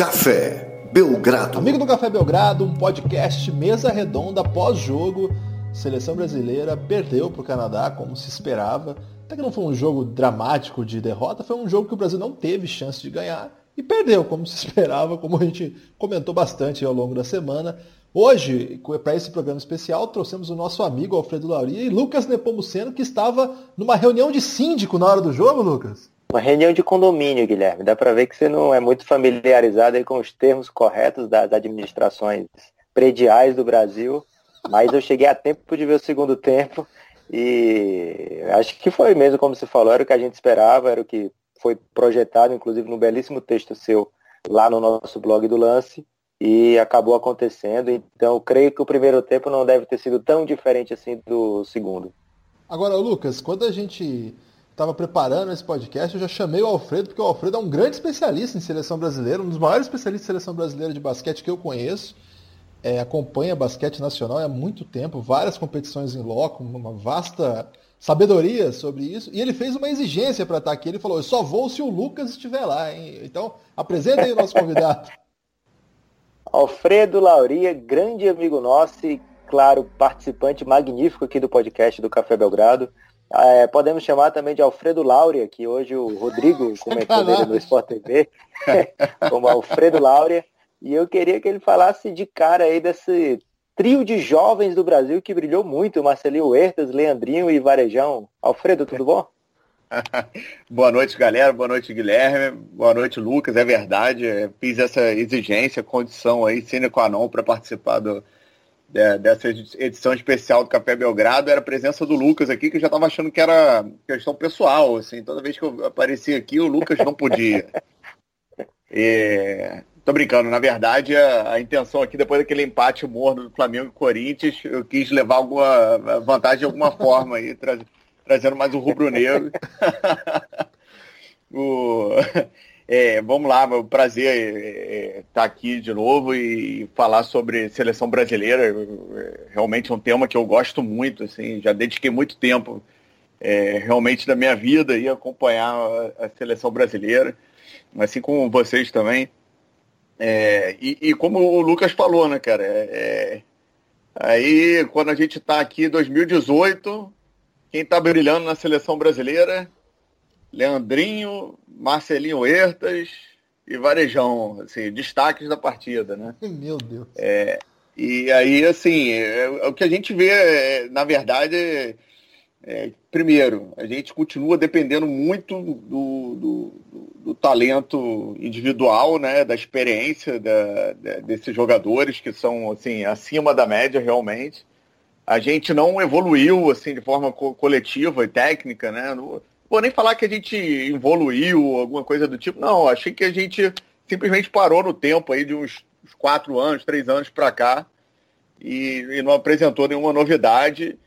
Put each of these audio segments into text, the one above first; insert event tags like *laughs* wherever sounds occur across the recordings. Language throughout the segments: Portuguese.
Café Belgrado. Amigo do Café Belgrado, um podcast mesa redonda pós-jogo. Seleção brasileira perdeu para o Canadá, como se esperava. Até que não foi um jogo dramático de derrota, foi um jogo que o Brasil não teve chance de ganhar e perdeu, como se *laughs* esperava, como a gente comentou bastante ao longo da semana. Hoje, para esse programa especial, trouxemos o nosso amigo Alfredo Lauria e Lucas Nepomuceno, que estava numa reunião de síndico na hora do jogo, Lucas. Uma reunião de condomínio, Guilherme. Dá para ver que você não é muito familiarizado com os termos corretos das administrações prediais do Brasil, mas eu cheguei a tempo de ver o segundo tempo e acho que foi mesmo como você falou, era o que a gente esperava, era o que foi projetado, inclusive no belíssimo texto seu lá no nosso blog do Lance e acabou acontecendo. Então, creio que o primeiro tempo não deve ter sido tão diferente assim do segundo. Agora, Lucas, quando a gente estava preparando esse podcast, eu já chamei o Alfredo, porque o Alfredo é um grande especialista em seleção brasileira, um dos maiores especialistas em seleção brasileira de basquete que eu conheço. É, acompanha basquete nacional há muito tempo, várias competições em loco, uma vasta sabedoria sobre isso. E ele fez uma exigência para estar aqui. Ele falou: Eu só vou se o Lucas estiver lá. Hein? Então, apresenta aí o nosso convidado. *laughs* Alfredo Lauria, grande amigo nosso e, claro, participante magnífico aqui do podcast do Café Belgrado. É, podemos chamar também de Alfredo Lauria, que hoje o Rodrigo *laughs* comentou dele no Sport TV, *laughs* como Alfredo Lauria. E eu queria que ele falasse de cara aí desse trio de jovens do Brasil que brilhou muito, Marcelinho Huertas, Leandrinho e Varejão. Alfredo, tudo bom? *laughs* Boa noite, galera. Boa noite, Guilherme. Boa noite, Lucas. É verdade, é, fiz essa exigência, condição aí, sine qua non, para participar do, de, dessa edição especial do Café Belgrado. Era a presença do Lucas aqui, que eu já estava achando que era questão pessoal. Assim, toda vez que eu aparecia aqui, o Lucas não podia. E, tô brincando, na verdade, a, a, intenção aqui, depois daquele empate morno do Flamengo e Corinthians, eu quis levar alguma vantagem de alguma forma aí, trazer trazendo mais *laughs* o rubro-negro. É, vamos lá, meu prazer estar é, é, tá aqui de novo e falar sobre seleção brasileira. É, realmente é um tema que eu gosto muito, assim, já dediquei muito tempo é, realmente da minha vida e acompanhar a, a, seleção brasileira, assim como vocês também. É, e, e, como o Lucas falou, né, cara? Aí, quando a gente está aqui em 2018, quem está brilhando na seleção brasileira, Leandrinho, Marcelinho Hertas e Varejão, assim, destaques da partida, né? *laughs* Meu Deus. É, e aí, assim, é, é, o que a gente vê, é, na verdade, é, primeiro, a gente continua dependendo muito do, do, do, talento individual, né, da experiência da, da, desses jogadores que são assim acima da média realmente a gente não evoluiu assim de forma co coletiva e técnica, né? Não vou nem falar que a gente evoluiu, alguma coisa do tipo. Não, achei que a gente simplesmente parou no tempo aí de uns, uns quatro anos, três anos para cá e, e, não apresentou nenhuma novidade.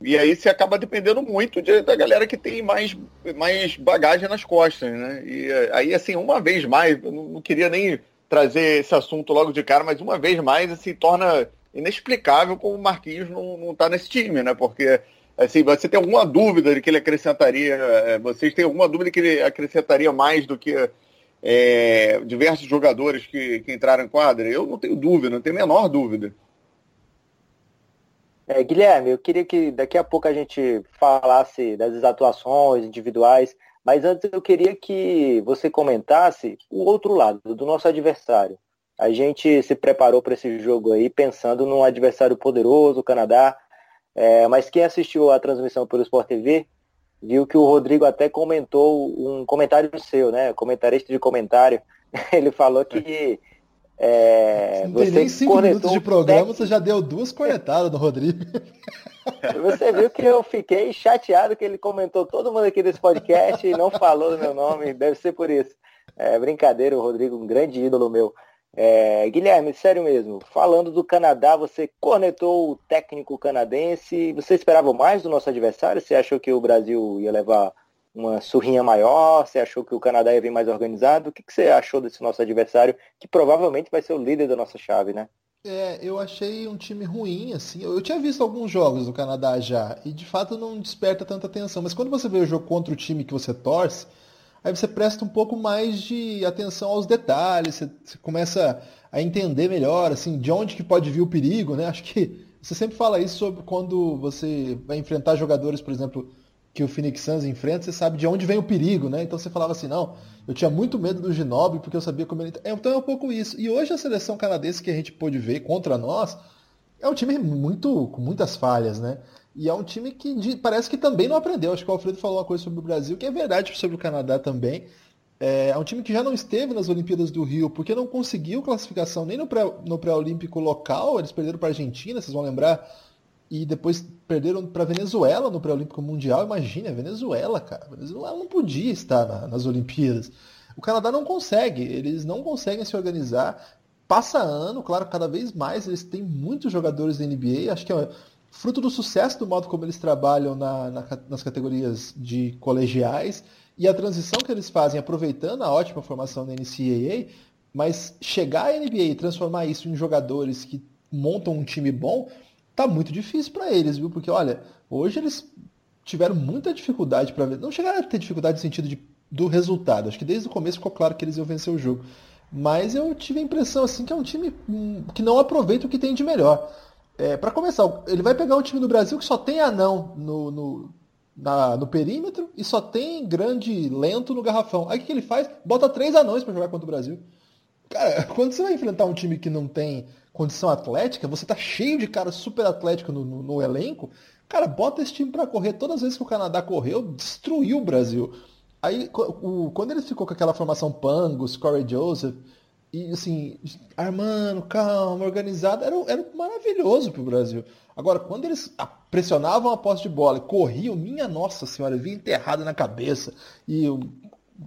E aí você acaba dependendo muito de, da galera que tem mais, mais bagagem nas costas, né? E aí, assim, uma vez mais, eu não, queria nem trazer esse assunto logo de cara, mas uma vez mais, assim, torna inexplicável como o Marquinhos não, não tá nesse time, né? Porque assim, você tem alguma dúvida de que ele acrescentaria, é, vocês têm alguma dúvida que ele acrescentaria mais do que é, diversos jogadores que, que entraram em quadra? Eu não tenho dúvida, não tenho a menor dúvida. É, Guilherme, eu queria que daqui a pouco a gente falasse das atuações individuais, mas antes eu queria que você comentasse o outro lado, do nosso adversário. A gente se preparou para esse jogo aí pensando num adversário poderoso, o Canadá. É, mas quem assistiu a transmissão pelo Sport TV viu que o Rodrigo até comentou um comentário seu, né? Comentarista de comentário. *laughs* Ele falou que é, não tem nem cinco minutos de programa, técnico. você já deu duas cornetadas do Rodrigo. *laughs* Você viu que eu fiquei chateado que ele comentou todo mundo aqui desse podcast e não falou do meu nome, deve ser por isso. É brincadeira, o Rodrigo, um grande ídolo meu. É, Guilherme, sério mesmo, falando do Canadá, você cornetou o técnico canadense. Você esperava mais do nosso adversário? Você achou que o Brasil ia levar uma surrinha maior? Você achou que o Canadá ia vir mais organizado? O que, que você achou desse nosso adversário, que provavelmente vai ser o líder da nossa chave, né? É, eu achei um time ruim, assim. Eu tinha visto alguns jogos do Canadá já, e de fato não desperta tanta atenção. Mas quando você vê o jogo contra o time que você torce, aí você presta um pouco mais de atenção aos detalhes, você, você começa a entender melhor, assim, de onde que pode vir o perigo, né? Acho que você sempre fala isso sobre quando você vai enfrentar jogadores, por exemplo, que o Phoenix Suns enfrenta, você sabe de onde vem o perigo, né? Então você falava assim, não, eu tinha muito medo do Ginobili porque eu sabia como ele... Então é um pouco isso. E hoje a seleção canadense que a gente pôde ver contra nós é um time muito com muitas falhas, né? E é um time que parece que também não aprendeu. Acho que o Alfredo falou uma coisa sobre o Brasil, que é verdade sobre o Canadá também. É, é um time que já não esteve nas Olimpíadas do Rio porque não conseguiu classificação nem no pré-olímpico pré local. Eles perderam para a Argentina, vocês vão lembrar. E depois perderam para Venezuela no pré-olímpico mundial. Imagina, Venezuela, cara. A Venezuela não podia estar na, nas Olimpíadas. O Canadá não consegue, eles não conseguem se organizar. Passa ano, claro, cada vez mais eles têm muitos jogadores da NBA. Acho que é fruto do sucesso do modo como eles trabalham na, na, nas categorias de colegiais e a transição que eles fazem aproveitando a ótima formação da NCAA, mas chegar à NBA e transformar isso em jogadores que montam um time bom, tá muito difícil para eles, viu? Porque olha, hoje eles tiveram muita dificuldade para ver, não chegaram a ter dificuldade no sentido de, do resultado. Acho que desde o começo ficou claro que eles iam vencer o jogo. Mas eu tive a impressão assim que é um time hum, que não aproveita o que tem de melhor. É, para começar, ele vai pegar um time do Brasil que só tem anão no, no, na, no perímetro e só tem grande lento no garrafão. Aí o que ele faz? Bota três anões para jogar contra o Brasil. Cara, *laughs* quando você vai enfrentar um time que não tem condição atlética, você tá cheio de cara super atlético no, no, no elenco, cara, bota esse time para correr. Todas as vezes que o Canadá correu, destruiu o Brasil. Aí, o, quando ele ficou com aquela formação Pangos, Corey Joseph, e assim, armando, calma, organizado, era, era maravilhoso pro Brasil. Agora, quando eles pressionavam a posse de bola e corriam, minha nossa senhora, vinha enterrado na cabeça. E o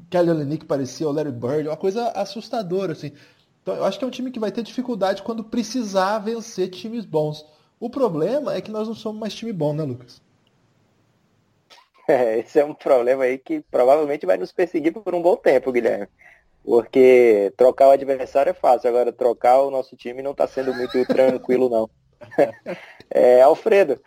Kelly Olynyk parecia o Larry Bird, uma coisa assustadora, assim. Então, eu acho que é um time que vai ter dificuldade quando precisar vencer times bons. O problema é que nós não somos mais time bom, né, Lucas? *laughs* É, esse é um problema aí que provavelmente vai nos perseguir por um bom tempo, Guilherme. Porque trocar o adversário é fácil, agora trocar o nosso time não está sendo muito *laughs* tranquilo, não. *laughs* é, Alfredo,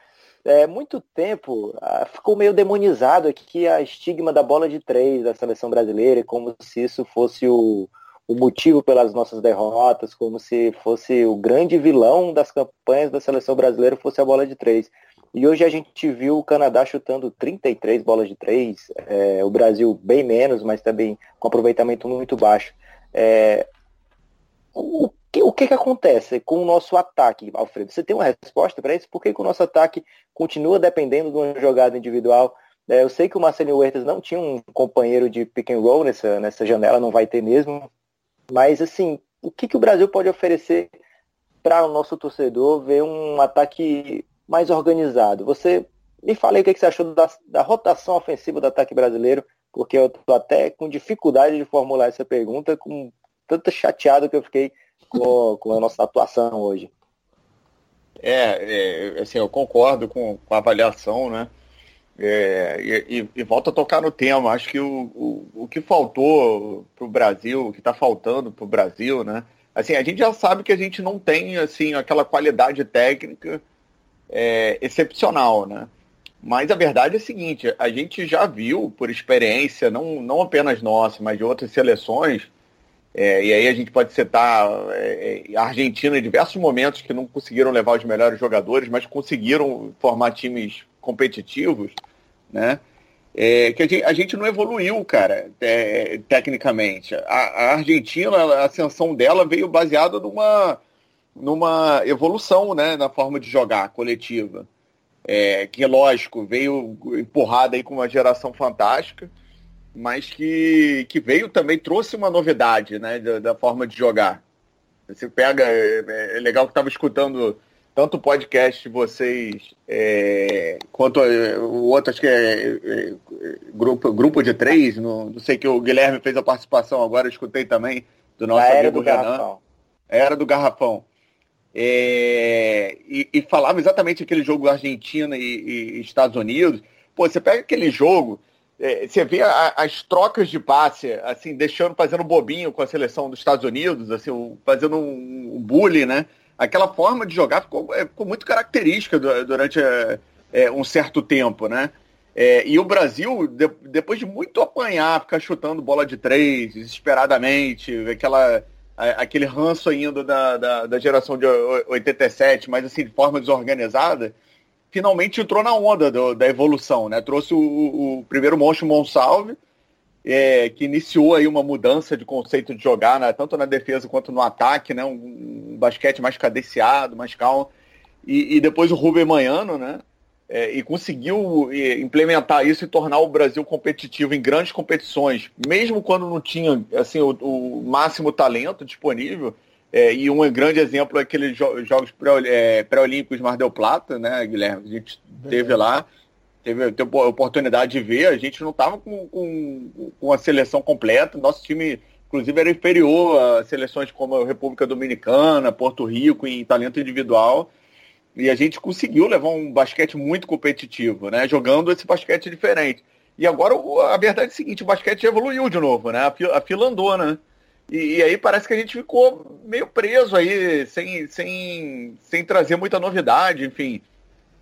é, muito tempo ah, ficou meio demonizado aqui a estigma da bola de três da seleção brasileira, como se isso fosse o, o motivo pelas nossas derrotas, como se fosse o grande vilão das campanhas da seleção brasileira fosse a bola de três. E hoje a gente viu o Canadá chutando 33 bolas de três, é, o Brasil bem menos, mas também com aproveitamento muito baixo. É, o, que, o que, que acontece com o nosso ataque, Alfredo? Você tem uma resposta para isso? Por que, que, o nosso ataque continua dependendo de uma jogada individual? É, eu sei que o Marcelo Huertas não tinha um companheiro de pick and roll nessa, nessa janela, não vai ter mesmo. Mas, assim, o que, que o Brasil pode oferecer para o nosso torcedor ver um ataque mais organizado? Você me fala aí o que, que você achou da, da rotação ofensiva do ataque brasileiro, porque eu estou até com dificuldade de formular essa pergunta, com tanto chateado que eu fiquei com, *laughs* com a nossa atuação hoje. É, é, assim, eu concordo com, com a avaliação, né? É, e, e, volta a tocar no tema. Acho que o, o, o que faltou para o Brasil, o que está faltando para o Brasil, né? Assim, a gente já sabe que a gente não tem assim aquela qualidade técnica é, excepcional, né? Mas a verdade é a seguinte: a gente já viu por experiência, não, não apenas nossa, mas de outras seleções, é, e aí a gente pode citar é, é a Argentina em diversos momentos que não conseguiram levar os melhores jogadores, mas conseguiram formar times competitivos, né? É, que a gente, a gente, não evoluiu, cara, é, tecnicamente. A, a, Argentina, a ascensão dela veio baseada numa, numa evolução, né, na forma de jogar coletiva. É, que, lógico, veio empurrada aí com uma geração fantástica, mas que, que veio também, trouxe uma novidade, né, da, da forma de jogar. Você pega, é, é legal que estava escutando tanto o podcast de vocês é, quanto o outro, acho que é, é, grupo, grupo de três, no, não sei que o Guilherme fez a participação agora, eu escutei também do nosso a amigo do Renan. Garrafão. Era do Garrafão. É, e, e, falava exatamente aquele jogo Argentina e, e, Estados Unidos. Pô, você pega aquele jogo, é, você vê a, as trocas de passe, assim, deixando, fazendo bobinho com a seleção dos Estados Unidos, assim, fazendo um, um bullying, né? aquela forma de jogar ficou, é, ficou muito característica durante é, é, um certo tempo, né? É, e o Brasil, de, depois de muito apanhar, ficar chutando bola de três, desesperadamente, aquela, aquele ranço ainda da, da, da, geração de 87, mas assim, de forma desorganizada, finalmente entrou na onda do, da evolução, né? Trouxe o, o primeiro monstro Monsalve, é, que iniciou aí uma mudança de conceito de jogar, né? tanto na defesa quanto no ataque, né? Um, um basquete mais cadenciado, mais calmo. E, e depois o Rubem Manhano, né? É, e conseguiu implementar isso e tornar o Brasil competitivo em grandes competições, mesmo quando não tinha assim, o, o máximo talento disponível. É, e um grande exemplo é aqueles jo Jogos é, Pré-Olímpicos Mar del Plata, né, Guilherme? A gente teve lá, teve, teve a oportunidade de ver, a gente não estava com, com, com a seleção completa, nosso time, inclusive, era inferior a seleções como a República Dominicana, Porto Rico, em talento individual. E a gente conseguiu levar um basquete muito competitivo, né? Jogando esse basquete diferente. E agora a verdade é a seguinte, o basquete evoluiu de novo, né? A fila andou, né? E, e, aí parece que a gente ficou meio preso aí, sem, sem, sem trazer muita novidade, enfim.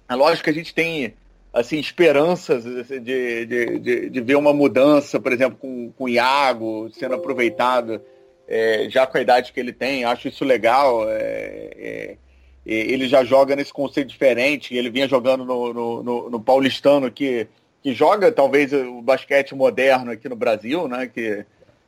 É lógico que a gente tem assim, esperanças de, de, de, de ver uma mudança, por exemplo, com, com o Iago sendo aproveitado é, já com a idade que ele tem, acho isso legal. É, é, ele já joga nesse conceito diferente, ele vinha jogando no, no, no, no, paulistano que, que joga talvez o basquete moderno aqui no Brasil, né? Que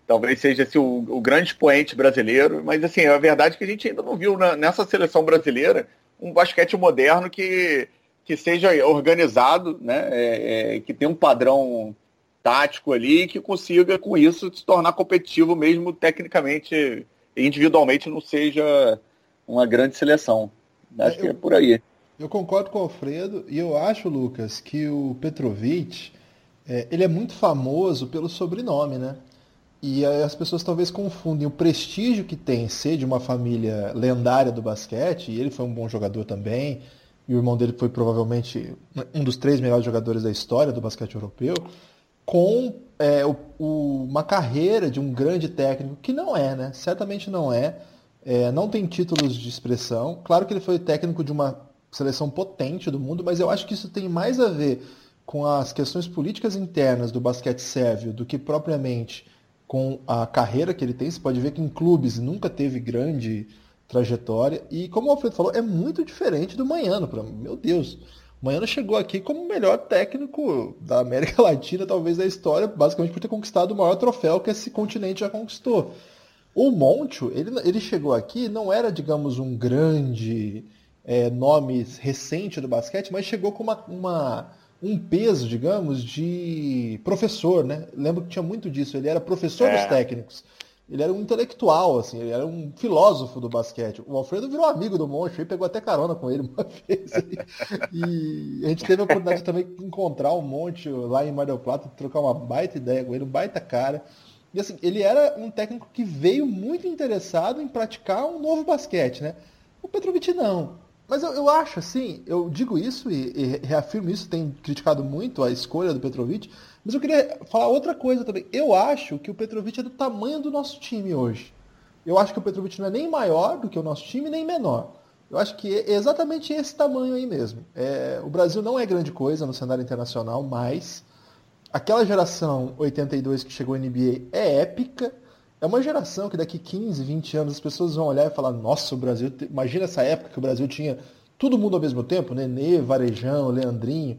talvez seja assim, o, o grande expoente brasileiro, mas assim, a verdade é que a gente ainda não viu na, nessa seleção brasileira um basquete moderno que, que seja organizado, né? É, é, que tenha um padrão tático ali que consiga com isso se tornar competitivo mesmo tecnicamente individualmente não seja uma grande seleção. Acho é, que é por aí. Eu concordo com o Alfredo e eu acho, Lucas, que o Petrovic é, ele é muito famoso pelo sobrenome, né? E as pessoas talvez confundem o prestígio que tem ser de uma família lendária do basquete, e ele foi um bom jogador também, e o irmão dele foi provavelmente um dos três melhores jogadores da história do basquete europeu, com é, o, o, uma carreira de um grande técnico, que não é, né? Certamente não é é, não tem títulos de expressão. Claro que ele foi técnico de uma seleção potente do mundo, mas eu acho que isso tem mais a ver com as questões políticas internas do basquete sérvio do que propriamente com a carreira que ele tem. Você pode ver que em clubes nunca teve grande trajetória. E como o Alfredo falou, é muito diferente do Manhano. Meu Deus, o Manhano chegou aqui como o melhor técnico da América *laughs* Latina, talvez da história, basicamente por ter conquistado o maior troféu que esse continente já conquistou. O Monte, ele, ele chegou aqui, não era, digamos, um grande é, nome recente do basquete, mas chegou com uma, uma, um peso, digamos, de professor, né? Lembro que tinha muito disso, ele era professor é. dos técnicos. Ele era um intelectual, assim, ele era um filósofo do basquete. O Alfredo virou amigo do Monte, ele pegou até carona com ele uma *laughs* vez. e a gente teve a oportunidade também de encontrar o Monte lá em Mar del Plata, trocar uma baita ideia com ele, um baita cara. E assim, ele era um técnico que veio muito interessado em praticar um novo basquete, né? O Petrovic não. Mas eu, eu acho assim, eu digo isso e, e, reafirmo isso, tenho criticado muito a escolha do Petrovic, mas eu queria falar outra coisa também. Eu acho que o Petrovic é do tamanho do nosso time hoje. Eu acho que o Petrovic não é nem maior do que o nosso time, nem menor. Eu acho que é exatamente esse tamanho aí mesmo. É, o Brasil não é grande coisa no cenário internacional, mas aquela geração 82 que chegou na NBA é épica. É uma geração que daqui 15, 20 anos as pessoas vão olhar e falar: nossa, o Brasil. Imagina essa época que o Brasil tinha todo mundo ao mesmo tempo, Nenê, Varejão, Leandrinho.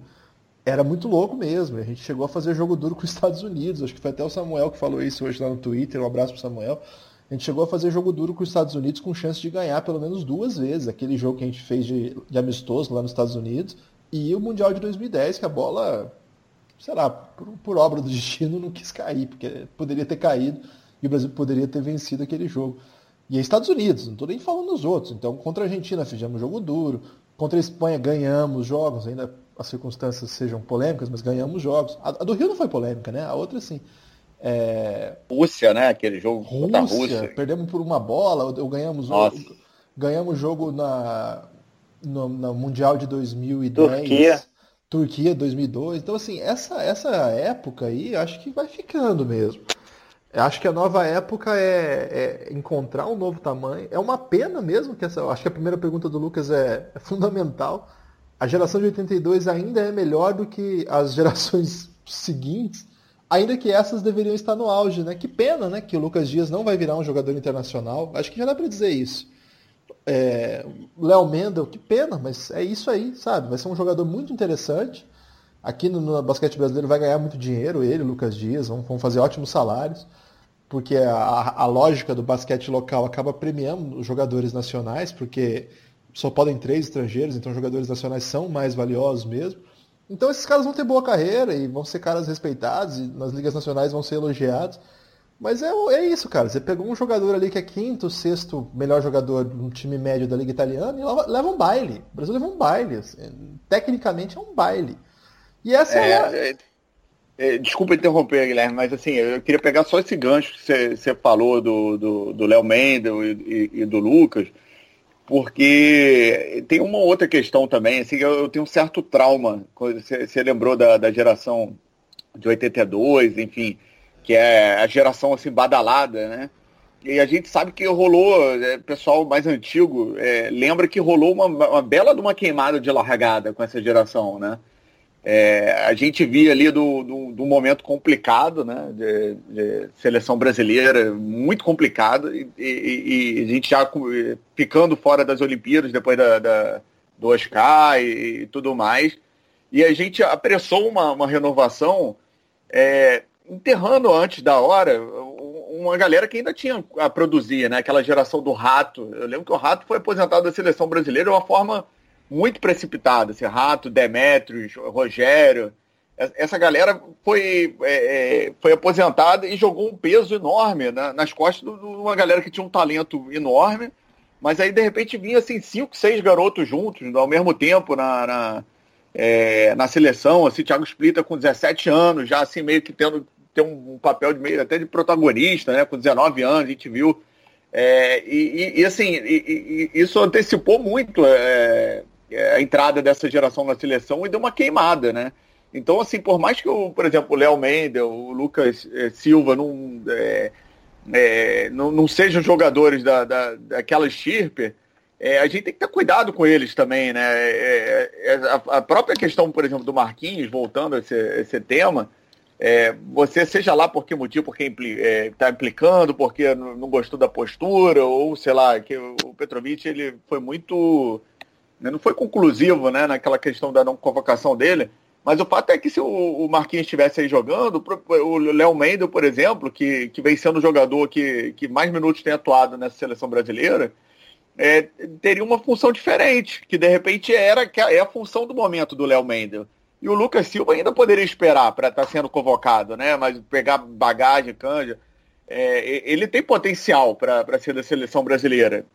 Era muito louco mesmo. A gente chegou a fazer jogo duro com os Estados Unidos. Acho que foi até o Samuel que falou isso hoje lá no Twitter. Um abraço pro Samuel. A gente chegou a fazer jogo duro com os Estados Unidos com chance de ganhar pelo menos duas vezes. Aquele jogo que a gente fez de, de amistoso lá nos Estados Unidos e o Mundial de 2010, que a bola sei lá, por, por, obra do destino, não quis cair, porque poderia ter caído e o Brasil poderia ter vencido aquele jogo. E é Estados Unidos, não estou nem falando dos outros. Então, contra a Argentina fizemos jogo duro, contra a Espanha ganhamos jogos, ainda as circunstâncias sejam polêmicas, mas ganhamos jogos. A, a do Rio não foi polêmica, né? A outra sim. É... Rússia, né? Aquele jogo Rússia, contra a Rússia. Perdemos por uma bola, ou ganhamos Nossa. ganhamos jogo na, no, no Mundial de 2010. Turquia. Turquia 2002. Então, assim, essa, essa época aí, acho que vai ficando mesmo. Acho que a nova época é, é, encontrar um novo tamanho. É uma pena mesmo que essa. Acho que a primeira pergunta do Lucas é, é fundamental. a geração de 82 ainda é melhor do que as *laughs* gerações seguintes, ainda que essas deveriam estar no auge, né? Que pena, né? Que o Lucas Dias não vai virar um jogador internacional. Acho que já dá para dizer isso. É, Léo Mendel, que pena, mas é isso aí, sabe? Vai ser um jogador muito interessante. Aqui no, no basquete brasileiro vai ganhar muito dinheiro, ele, Lucas Dias, vão, vão fazer ótimos salários, porque a, a lógica do basquete local acaba premiando os jogadores nacionais, porque só podem três estrangeiros, então jogadores nacionais são mais valiosos mesmo. Então esses caras vão ter boa carreira e vão ser caras respeitados, e nas ligas nacionais vão ser elogiados. Mas é, é isso, cara. Você pegou um jogador ali que é quinto, sexto melhor jogador de um time médio da Liga Italiana e leva, um baile. O Brasil leva um baile. Assim. Tecnicamente é um baile. E essa é, é, é, é Desculpa interromper, Guilherme, mas assim, eu queria pegar só esse gancho que você, falou do Léo Mendel e, e, e, do Lucas, porque tem uma outra questão também, assim, eu, eu tenho um certo trauma, você, você lembrou da, da geração de 82, enfim, que é a geração assim badalada, né? E a gente sabe que rolou, é, pessoal mais antigo é, lembra que rolou uma, uma, bela de uma queimada de largada com essa geração, né? É, a gente via ali do, do, do momento complicado, né? De, de, seleção brasileira, muito complicado, e, e, e, a gente já ficando fora das Olimpíadas depois da, da do Oscar e, e, tudo mais. E a gente apressou uma, uma renovação é, enterrando antes da hora uma galera que ainda tinha a produzir, né? Aquela geração do Rato. Eu lembro que o Rato foi aposentado da seleção brasileira de uma forma muito precipitada. Esse Rato, Demetrios, Rogério. Essa galera foi, é, é, foi aposentada e jogou um peso enorme né, nas costas de uma galera que tinha um talento enorme. Mas aí, de repente, vinha assim, cinco, seis garotos juntos ao mesmo tempo na, na, é, na seleção. Assim, Thiago Splita com 17 anos, já assim, meio que tendo ter um, papel de meio até de protagonista, né? Com 19 anos, a gente viu. É, e, e, assim, e, e, isso antecipou muito é, é, a entrada dessa geração na seleção e deu uma queimada, né? Então, assim, por mais que, o, por exemplo, o Léo Mendel, o Lucas é, Silva não, é, é, não, não, sejam jogadores da, da, daquela estirpe, é, a gente tem que ter cuidado com eles também, né? É, a, a, própria questão, por exemplo, do Marquinhos, voltando a esse, esse tema, é, você seja lá por que motivo, porque está é, tá implicando, porque não gostou da postura, ou sei lá, que o Petrovic ele foi muito. Né, não foi conclusivo né, naquela questão da não convocação dele, mas o fato é que se o, Marquinhos estivesse aí jogando, o Léo Mendel, por exemplo, que, que vem sendo o jogador que, que mais minutos tem atuado nessa seleção brasileira, é, teria uma função diferente, que de repente era é a função do momento do Léo Mendel. E o Lucas Silva ainda poderia esperar para estar tá sendo convocado, né? Mas pegar bagagem, canja. É, ele tem potencial para ser da seleção brasileira.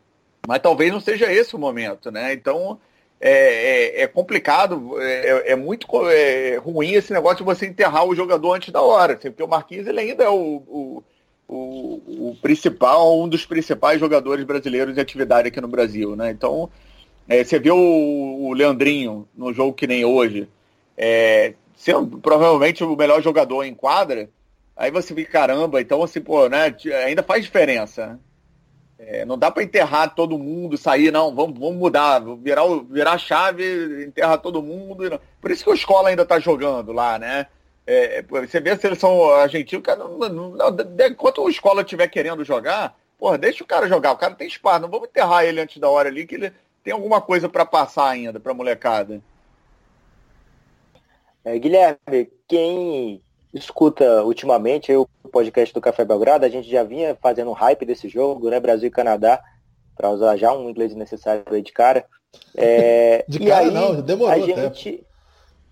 Mas talvez não seja esse o momento, né? Então é, é, é complicado, é, é muito é, ruim esse negócio de você enterrar o jogador antes da hora. Assim, porque o Marquinhos ele ainda é o, o, o, o principal, um dos principais jogadores brasileiros de atividade aqui no Brasil, né? Então, é, você vê o, o Leandrinho no jogo que nem hoje é, sendo provavelmente o melhor jogador em quadra, aí você fica, caramba, então assim, pô, né, ainda faz diferença. É, não dá para enterrar todo mundo, sair, não, vamos, vamos mudar, virar, virar a chave, enterrar todo mundo. Por isso que o Escola ainda tá jogando lá, né? É, você vê a seleção argentina, cara, não, não, não, enquanto o Escola estiver querendo jogar, porra, deixa o cara jogar, o cara tem espaço, não vamos enterrar ele antes da hora ali, que ele tem alguma coisa para passar ainda pra molecada. É, Guilherme, quem escuta ultimamente o podcast do Café Belgrado, a gente já vinha fazendo um hype desse jogo, né? Brasil e Canadá, para usar já um inglês necessário aí de cara. É, *laughs* de cara aí, não, demorou a gente...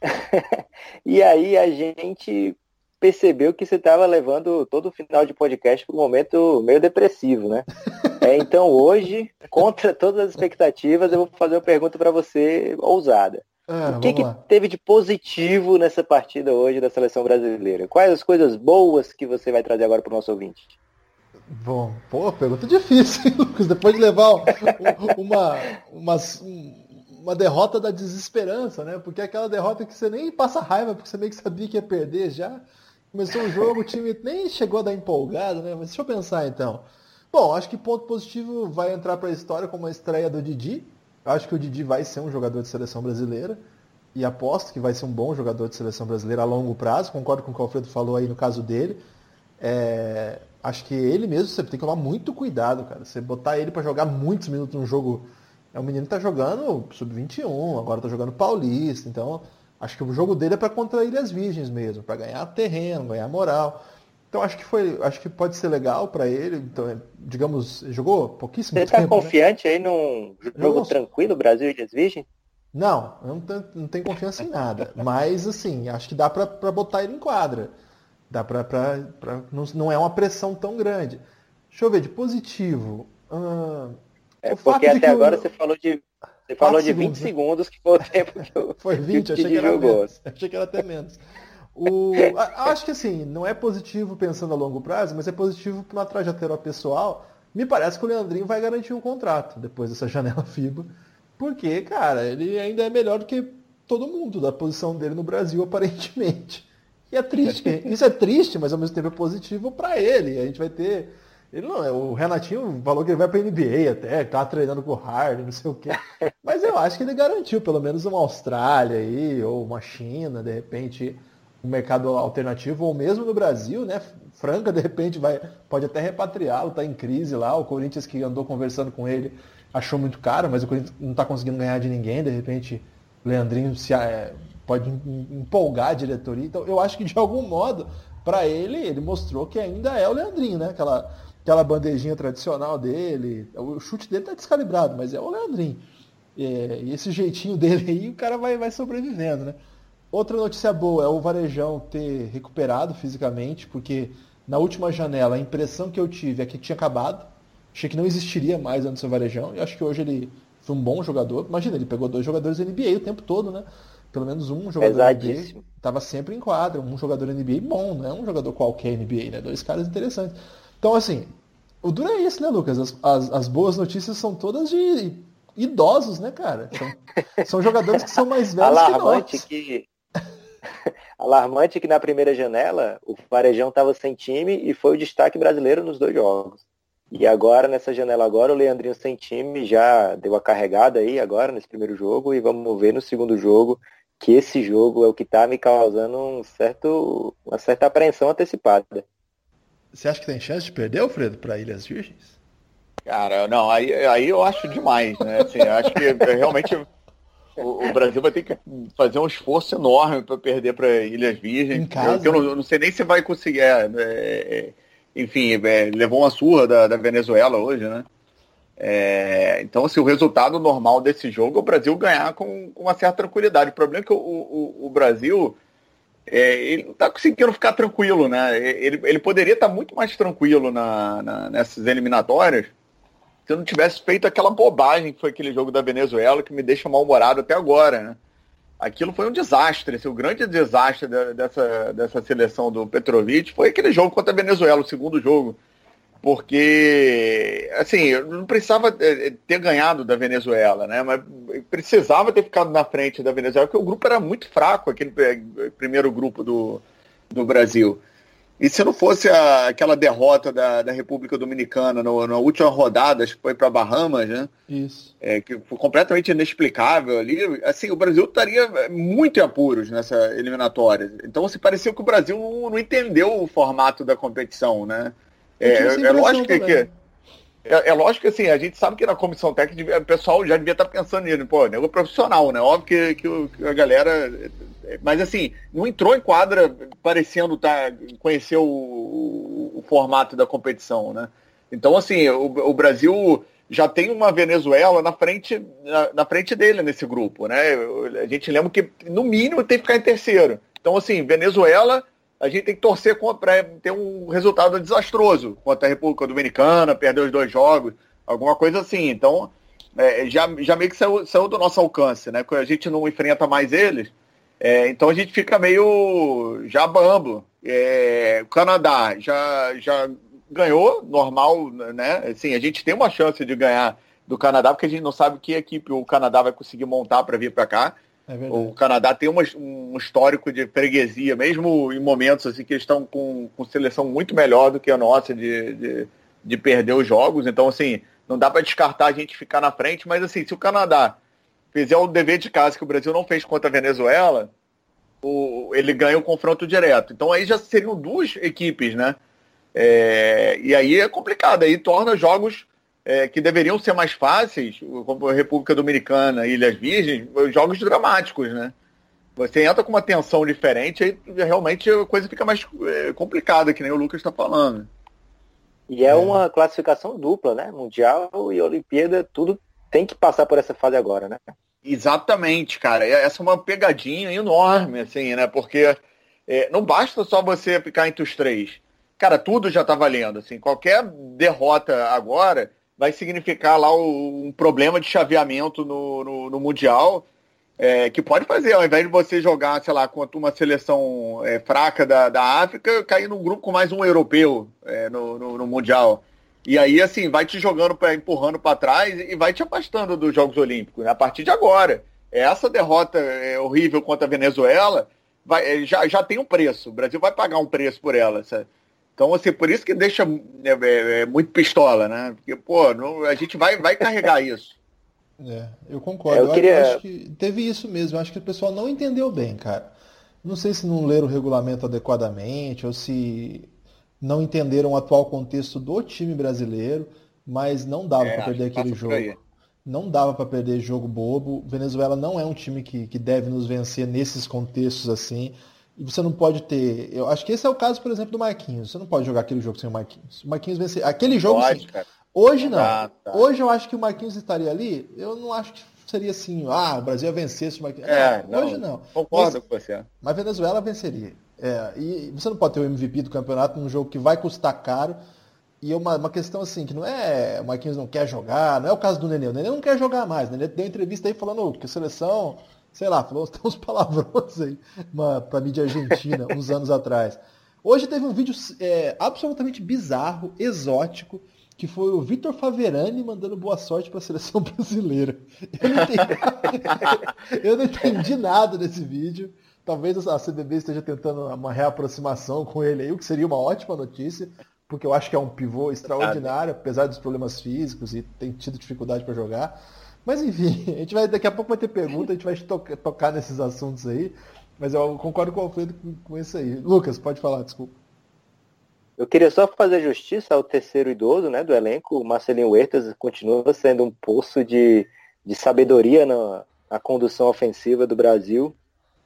*laughs* e aí a gente percebeu que você estava levando todo o final de podcast para um momento meio depressivo, né? *laughs* É, então hoje, contra todas as expectativas, eu vou fazer uma pergunta para você ousada. Ah, o que, que teve de positivo nessa partida hoje da seleção brasileira? Quais as coisas boas que você vai trazer agora para o nosso ouvinte? Bom, pô, pergunta difícil, *laughs* Lucas. Depois de levar uma, uma, uma derrota da desesperança, né? Porque é aquela derrota que você nem passa raiva, porque você meio que sabia que ia perder já. Começou o jogo, o time nem chegou a dar empolgado, né? Mas deixa eu pensar então. Bom, acho que ponto positivo vai entrar para a história como a estreia do Didi, Eu acho que o Didi vai ser um jogador de seleção brasileira e aposto que vai ser um bom jogador de seleção brasileira a longo prazo. Concordo com o que o Alfredo falou aí no caso dele. É, acho que ele mesmo você tem que tomar muito cuidado, cara. Você botar ele para jogar muitos minutos num jogo. É um menino tá jogando sub-21, agora tá jogando paulista, então acho que o jogo dele é para contra Ilhas Virgens mesmo, para ganhar terreno, ganhar moral. Então acho que foi, acho que pode ser legal para ele. Então, é, digamos, jogou pouquíssimo Você tempo. Você tá confiante né? aí num jogo tranquilo, Brasil e Ilhas Virgens? Não, eu não tenho, não tenho confiança em nada. *laughs* Mas assim, acho que dá para botar ele em quadra. Dá pra não, não, é uma pressão tão grande. Deixa eu ver, de positivo. Hum, é porque até agora eu... você falou de. Você falou de 20 segundos, né? segundos, que foi o tempo que *laughs* eu. Foi 20, achei que, era jogou. menos. Achei que era até menos. O, acho que assim, não é positivo pensando a longo prazo, mas é positivo para uma trajetória pessoal. Me parece que o Leandrinho vai garantir um contrato depois dessa *laughs* janela FIBA. Porque, cara, ele ainda é melhor do que todo mundo da posição dele no Brasil, *laughs* aparentemente. E é triste. Isso é triste, mas ao mesmo tempo é positivo para ele. A gente vai ter. Ele não, é, o Renatinho falou que ele vai para NBA até, tá treinando com o Harden, não sei o quê. *laughs* Mas eu acho que ele garantiu pelo menos uma Austrália aí, ou uma China, de repente, um mercado alternativo, ou mesmo no Brasil, né? Franca, de repente, vai, pode até repatriá-lo, tá em crise lá. O Corinthians que andou conversando com ele achou muito caro, mas o Corinthians não está conseguindo ganhar de ninguém, de repente o Leandrinho se, é, pode empolgar a diretoria. Então eu acho que de algum modo, para ele, ele mostrou que ainda é o Leandrinho, né? Aquela, aquela bandejinha tradicional dele. O chute dele tá descalibrado, mas é o Leandrinho. É, e esse jeitinho dele aí, o cara vai, vai sobrevivendo, né? Outra notícia boa é o Varejão ter recuperado fisicamente, porque na última janela a impressão que eu tive é que tinha acabado. Achei que não existiria mais antes do Varejão. E acho que hoje ele foi um bom jogador. Imagina, ele pegou dois jogadores NBA o tempo todo, né? pelo menos um jogador NBA estava sempre em quadra, um jogador NBA bom, não é um jogador qualquer NBA, né? Dois caras interessantes. Então, assim, o duro é isso, né, Lucas? As, as, as boas notícias são todas de idosos, né, cara? São, são jogadores que são mais *laughs* velhos Alarmante que, que *laughs* Alarmante que na primeira janela o Varejão estava sem time e foi o destaque brasileiro nos dois jogos. E agora, nessa janela agora, o Leandrinho sem time já deu a carregada aí agora nesse primeiro jogo e vamos ver no segundo jogo que esse jogo é o que está me causando um certo, uma certa apreensão antecipada. Você acha que tem chance de perder, Alfredo, para Ilhas Virgens? Cara, não, aí, aí eu acho demais, né? Assim, eu acho que é, realmente o, o, Brasil vai ter que fazer um esforço enorme para perder para Ilhas Virgens. Em casa? Eu, eu, não, eu, não, sei nem se vai conseguir. É, é, enfim, é, levou uma surra da, da Venezuela hoje, né? É, então, assim, o resultado normal desse jogo é o Brasil ganhar com, com uma certa tranquilidade. O problema é que o, o, o Brasil é, ele não está conseguindo ficar tranquilo, né? Ele, ele poderia estar tá muito mais tranquilo na, na, nessas eliminatórias se não tivesse feito aquela bobagem que foi aquele jogo da Venezuela que me deixa mal-humorado até agora, né? Aquilo foi um desastre. Assim, o grande desastre dessa, dessa seleção do Petrovic foi aquele jogo contra a Venezuela, o segundo jogo porque, assim, não precisava eh, ter ganhado da Venezuela, né? Mas precisava ter ficado na frente da Venezuela, porque o grupo era muito fraco, aquele primeiro grupo do, do Brasil. E se não fosse a, aquela derrota da, da República Dominicana no, na última rodada, acho que foi para Bahamas, né? Isso. É, que foi completamente inexplicável ali. Assim, o Brasil estaria muito em apuros nessa eliminatória. Então, se assim, parecia que o Brasil não, não entendeu o formato da competição, né? É, é lógico que, que é, é, lógico que assim, a gente sabe que na comissão técnica o pessoal já devia estar pensando nisso, pô, nego profissional, né? Óbvio que, que, que, a galera. Mas assim, não entrou em quadra parecendo tá, conhecer o, o, o formato da competição, né? Então, assim, o, o, Brasil já tem uma Venezuela na frente, na, na, frente dele nesse grupo, né? A gente lembra que, no mínimo, tem que ficar em terceiro. Então, assim, Venezuela a gente tem que torcer para ter um resultado desastroso contra a República Dominicana, perder os dois jogos, alguma coisa assim. Então, é, já, já meio que saiu, saiu, do nosso alcance, né? Porque a gente não enfrenta mais eles. É, então a gente fica meio já bambo. É, o Canadá já, já ganhou, normal, né? Assim, a gente tem uma chance de ganhar do Canadá, porque a gente não sabe que equipe o Canadá vai conseguir montar para vir para cá. É o Canadá tem uma, um histórico de freguesia, mesmo em momentos assim que eles estão com, com seleção muito melhor do que a nossa de, de, de, perder os jogos. Então, assim, não dá para descartar a gente ficar na frente, mas assim, se o Canadá fizer o dever de casa que o Brasil não fez contra a Venezuela, o, ele ganha o confronto direto. Então aí já seriam duas equipes, né? É, e aí é complicado, aí torna jogos é, que deveriam ser mais fáceis, como a República Dominicana, Ilhas Virgens, jogos dramáticos, né? Você entra com uma tensão diferente, aí realmente a coisa fica mais é, complicada, que nem o Lucas está falando. E é, é uma classificação dupla, né? Mundial e Olimpíada, tudo tem que passar por essa fase agora, né? Exatamente, cara. Essa é uma pegadinha enorme, assim, né? Porque é, não basta só você ficar entre os três. Cara, tudo já tá valendo, assim. Qualquer derrota agora vai significar lá o, um problema de chaveamento no, no, no Mundial é, que pode fazer, ao invés de você jogar, sei lá, contra uma seleção é, fraca da, da África, cair num grupo com mais um europeu é, no, no, no, Mundial. E aí, assim, vai te jogando, pra, empurrando para trás e vai te afastando dos Jogos Olímpicos, né? a partir de agora. Essa derrota é, horrível contra a Venezuela vai, é, já, já tem um preço. O Brasil vai pagar um preço por ela. Sabe? Então, assim, por isso que deixa é, muito pistola, né? Porque, pô, não, a gente vai, vai carregar isso. *laughs* É, eu concordo. É, eu, queria... eu acho que teve isso mesmo. Eu acho que o pessoal não entendeu bem, cara. Não sei se não leram o regulamento adequadamente ou se não entenderam o atual contexto do time brasileiro, mas não dava é, para perder aquele jogo. Não dava para perder jogo bobo. Venezuela não é um time que, que deve nos vencer nesses contextos assim. E você não pode ter. Eu acho que esse é o caso, por exemplo, do Marquinhos. Você não pode jogar aquele jogo sem o Marquinhos. O Marquinhos vencer. Aquele jogo. Pode, sim. Cara. Hoje não. Ah, tá. Hoje eu acho que o Marquinhos estaria ali. Eu não acho que seria assim, ah, o Brasil ia vencer se o Marquinhos. É, não, hoje não. Concordo mas, com você. Mas Venezuela venceria. É, e você não pode ter o MVP do campeonato num jogo que vai custar caro. E é uma, uma questão assim, que não é o Marquinhos não quer jogar, não é o caso do Nenê. O Nenê não quer jogar mais. O Nenê deu entrevista aí falando que a seleção, sei lá, falou *laughs* uns palavrões aí uma, pra mídia argentina uns anos atrás. Hoje teve um vídeo é, absolutamente bizarro, exótico, que foi o Vitor Faverani mandando boa sorte para a seleção *laughs* brasileira. Eu não, entendi, eu não entendi nada desse vídeo. Talvez a CBB esteja tentando uma reaproximação com ele aí, o que seria uma ótima notícia, porque eu acho que é um pivô extraordinário, apesar dos problemas físicos e tem tido dificuldade para jogar. Mas enfim, *laughs* a gente vai daqui a pouco vai ter pergunta, a gente vai to tocar nesses assuntos aí. Mas eu concordo com o Alfredo com, com isso aí. Lucas, pode falar, desculpa. Eu queria só fazer justiça ao terceiro idoso né, do elenco. O Marcelinho Huertas continua sendo um poço de, de sabedoria na, na condução ofensiva do Brasil.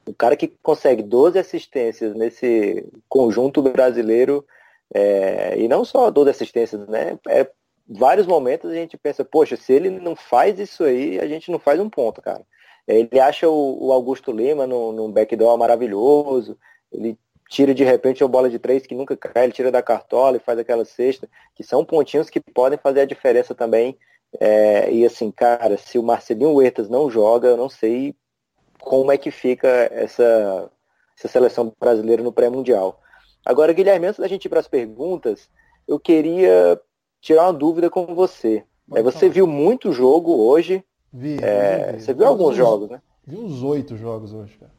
O cara que consegue 12 assistências nesse conjunto brasileiro, é, e não só 12 assistências, né? É, vários momentos a gente pensa, poxa, se ele não faz isso aí, a gente não faz um ponto, cara. Ele acha o, o Augusto Lima num, num backdoor maravilhoso, ele tira de repente uma bola de três que nunca cai, ele tira da cartola e faz aquela cesta, que são pontinhos que podem fazer a diferença também. É, e assim, cara, se o Marcelinho Huertas não joga, eu não sei como é que fica essa, essa seleção brasileira no pré-mundial. Agora, Guilherme, antes da gente ir para as perguntas, eu queria tirar uma dúvida com você. É, você viu muito jogo hoje. Vi, é, vi, vi. Você viu alguns jogos, né? Vi uns oito jogos hoje, cara.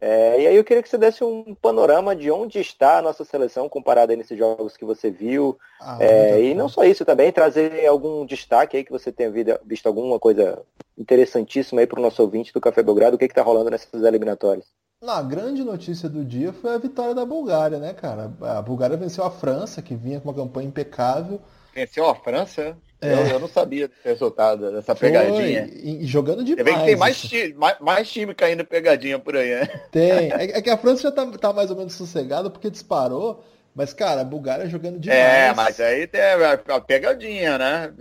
É, e aí eu queria que você desse um panorama de onde está a nossa seleção comparada nesses jogos que você viu. Ah, é, e não só isso também, trazer algum destaque aí que você tenha visto alguma coisa interessantíssima aí para o nosso ouvinte do Café Belgrado, o que está rolando nessas eliminatórias. A grande notícia do dia foi a vitória da Bulgária, né, cara? A Bulgária venceu a França, que vinha com uma campanha impecável. Venceu a França? É. Eu, eu, não sabia do resultado dessa Foi, pegadinha. E, jogando demais. Você vê que tem mais time, mais, mais, time caindo pegadinha por aí, né? Tem. É, é, que a França já tá, tá mais ou menos sossegada porque disparou. Mas, cara, a Bulgária jogando demais. É, mas aí tem a, pegadinha, né?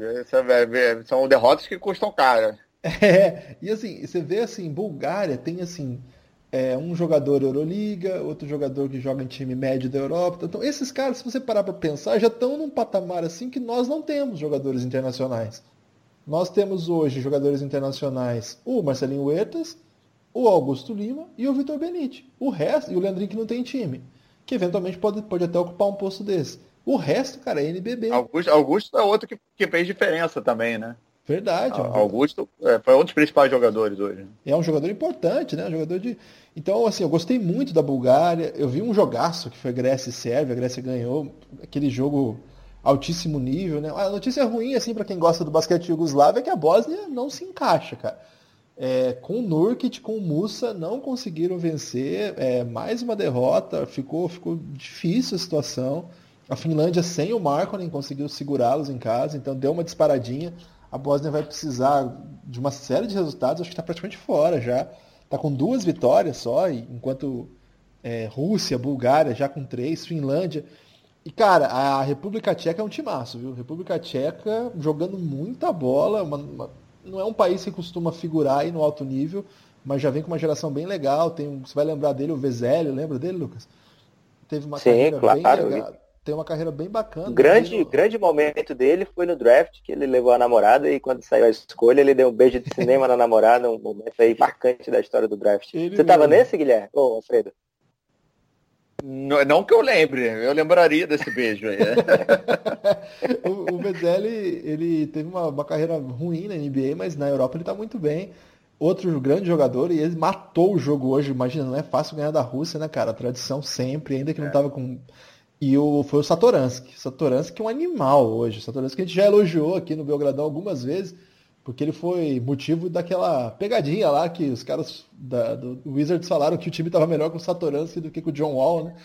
São derrotas que custam caro. É, e assim, você vê assim, Bulgária tem assim, é, um jogador Euroliga, outro jogador que joga em time médio da Europa. Então, esses caras, se você parar para pensar, já estão num patamar assim que nós não temos jogadores internacionais. Nós temos hoje jogadores internacionais, o Marcelinho Huertas, o Augusto Lima e o Vitor Benite. O resto, e o Leandrinho que não tem time, que eventualmente pode, pode até ocupar um posto desse. O resto, cara, é NBB. Augusto, Augusto é outro que, que fez diferença também, né? Verdade. Augusto é, foi um dos principais jogadores hoje. É um jogador importante, né? Um jogador de. Então, assim, eu gostei muito da Bulgária. Eu vi um jogaço que foi Grécia e Sérvia. A Grécia ganhou aquele jogo altíssimo nível, né? A notícia ruim, assim, para quem gosta do basquete jugoslavo é que a Bósnia não se encaixa, cara. É, com o Nurkic, com o Musa, não conseguiram vencer. É, mais uma derrota, ficou, ficou difícil a situação. A Finlândia, sem o Markkanen, conseguiu segurá-los em casa, então deu uma disparadinha. A Bósnia vai precisar de uma série de resultados, acho que está praticamente fora já. Está com duas vitórias só, enquanto é, Rússia, Bulgária já com três, Finlândia. E, cara, a República Tcheca é um timaço, viu? República Tcheca jogando muita bola, uma, uma, não é um país que costuma figurar aí no alto nível, mas já vem com uma geração bem legal. Tem, você vai lembrar dele, o Vezélio, lembra dele, Lucas? Teve uma Sim, carreira claro, bem legal tem uma carreira bem bacana. O grande, no... grande momento dele foi no draft, que ele levou a namorada e quando saiu a escolha, ele deu um beijo de cinema na namorada, um momento aí marcante da história do draft. Ele Você estava nesse, Guilherme? Ô, Alfredo? Não, não, que eu lembre, eu lembraria desse beijo aí. *laughs* o, o Bedelli, ele teve uma, uma, carreira ruim na NBA, mas na Europa ele está muito bem. Outro grande jogador, e ele matou o jogo hoje, imagina, não é fácil ganhar da Rússia, né, cara? A tradição sempre, ainda que não estava com e o, foi o Satoransky. Satoransky é um animal hoje. Satoransky a gente já elogiou aqui no Belgradão algumas vezes, porque ele foi motivo daquela pegadinha lá que os caras da, do Wizards falaram que o time estava melhor com o Satoransky do que com o John Wall, né?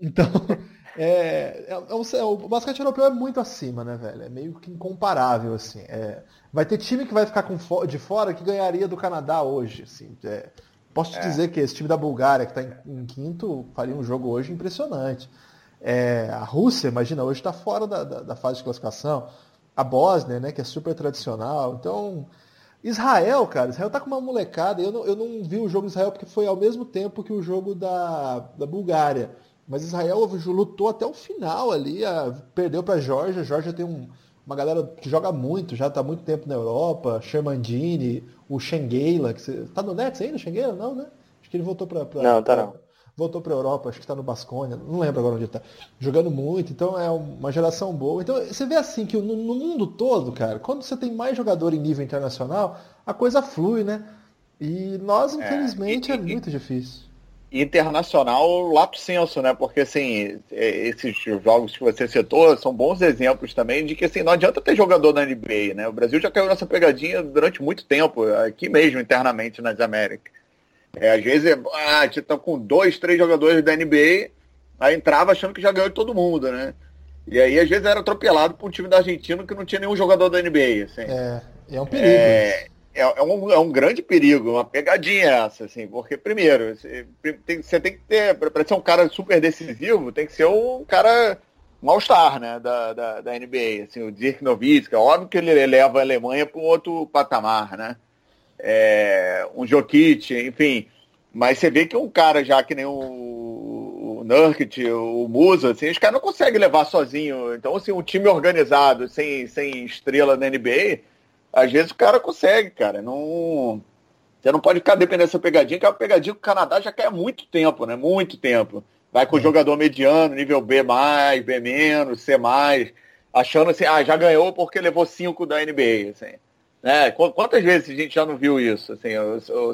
Então, *laughs* é, é, é, o basquete europeu é muito acima, né, velho? É meio que incomparável, assim. É, vai ter time que vai ficar com, de fora que ganharia do Canadá hoje, assim. É, posso te é. dizer que esse time da Bulgária, que está em, em quinto, faria um jogo hoje impressionante. É, a Rússia, imagina, hoje está fora da, da, da, fase de classificação. A Bósnia, né, que é super tradicional. Então, Israel, cara, Israel tá com uma molecada. Eu não, eu não vi o jogo de Israel porque foi ao mesmo tempo que o jogo da, da Bulgária. Mas Israel lutou até o final ali, a, perdeu para a Georgia. A Georgia tem um, uma galera que joga muito, já está muito tempo na Europa. Shermandini, o Schengeila. Que você, tá no Nets ainda, Schengeila? Não, né? Acho que ele voltou para. Não, tá não voltou para a Europa, acho que está no Basconia, não lembro agora onde está, jogando muito, então é uma geração boa. Então você vê assim que no, no, mundo todo, cara, quando você tem mais jogador em nível internacional, a coisa flui, né? E nós, é, infelizmente, é, e, é muito e, difícil. Internacional, lato senso, né? Porque assim, é, esses jogos que você citou são bons exemplos também de que assim, não adianta ter jogador na NBA, né? O Brasil já caiu nessa pegadinha durante muito tempo, aqui mesmo, internamente nas Américas. É, às vezes, ah, gente tá com dois, três jogadores da NBA, aí entrava achando que já ganhou de todo mundo, né? E aí, às vezes, era atropelado por um time da Argentina que não tinha nenhum jogador da NBA, assim. É, é um perigo. É, é, é, um, é um grande perigo, uma pegadinha essa, assim, porque, primeiro, você tem, você tem que ter, para ser um cara super decisivo, tem que ser um cara, um all-star, né, da, da, da, NBA, assim, o Dirk Nowitzki, é óbvio que ele leva a Alemanha para um outro patamar, né? É, um Jokic, enfim. Mas você vê que um cara já que nem o, o Nurkic, o Musa, assim, os caras não conseguem levar sozinho. Então, assim, um time organizado, sem, sem estrela na NBA, às vezes o cara consegue, cara. Não, você não pode ficar dependendo dessa pegadinha, que é uma pegadinha que o Canadá já quer há muito tempo, né? Muito tempo. Vai com o jogador mediano, nível B+, B-, C+, achando assim, ah, já ganhou porque levou cinco da NBA, assim. Né? Quantas vezes a gente já não viu isso? Assim,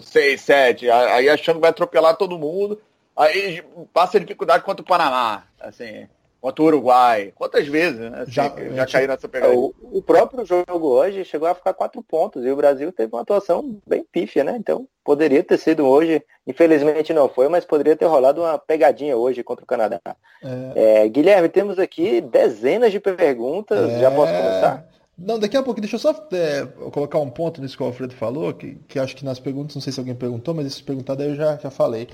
seis, sete, aí achando que vai atropelar todo mundo, aí passa dificuldade contra o Panamá, assim, contra o Uruguai. Quantas vezes né? assim, já, já caiu nessa pegada? O, o, próprio jogo hoje chegou a ficar quatro pontos e o Brasil teve uma atuação bem pífia, né? Então poderia ter sido hoje, infelizmente não foi, mas poderia ter rolado uma pegadinha hoje contra o Canadá. É... É, Guilherme, temos aqui dezenas de perguntas, é... já posso começar? Não, daqui a pouco, deixa eu só é, colocar um ponto nisso que o Alfredo falou, que, que acho que nas perguntas, não sei se alguém perguntou, mas esse perguntado aí eu já, já falei.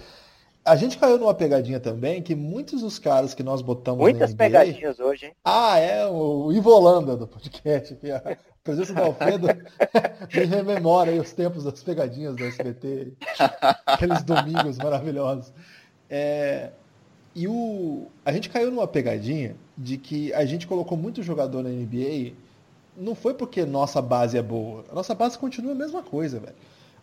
A gente caiu numa pegadinha também, que muitos dos caras que nós botamos Muitas NBA, pegadinhas hoje, hein? Ah, é, o Ivo Holanda do podcast, que a presença do Alfredo *laughs* me rememora os tempos das pegadinhas do SBT, aqueles domingos maravilhosos. É, e o, a gente caiu numa pegadinha de que a gente colocou muito jogador na NBA não foi porque nossa base é boa. A nossa base continua a mesma coisa, velho.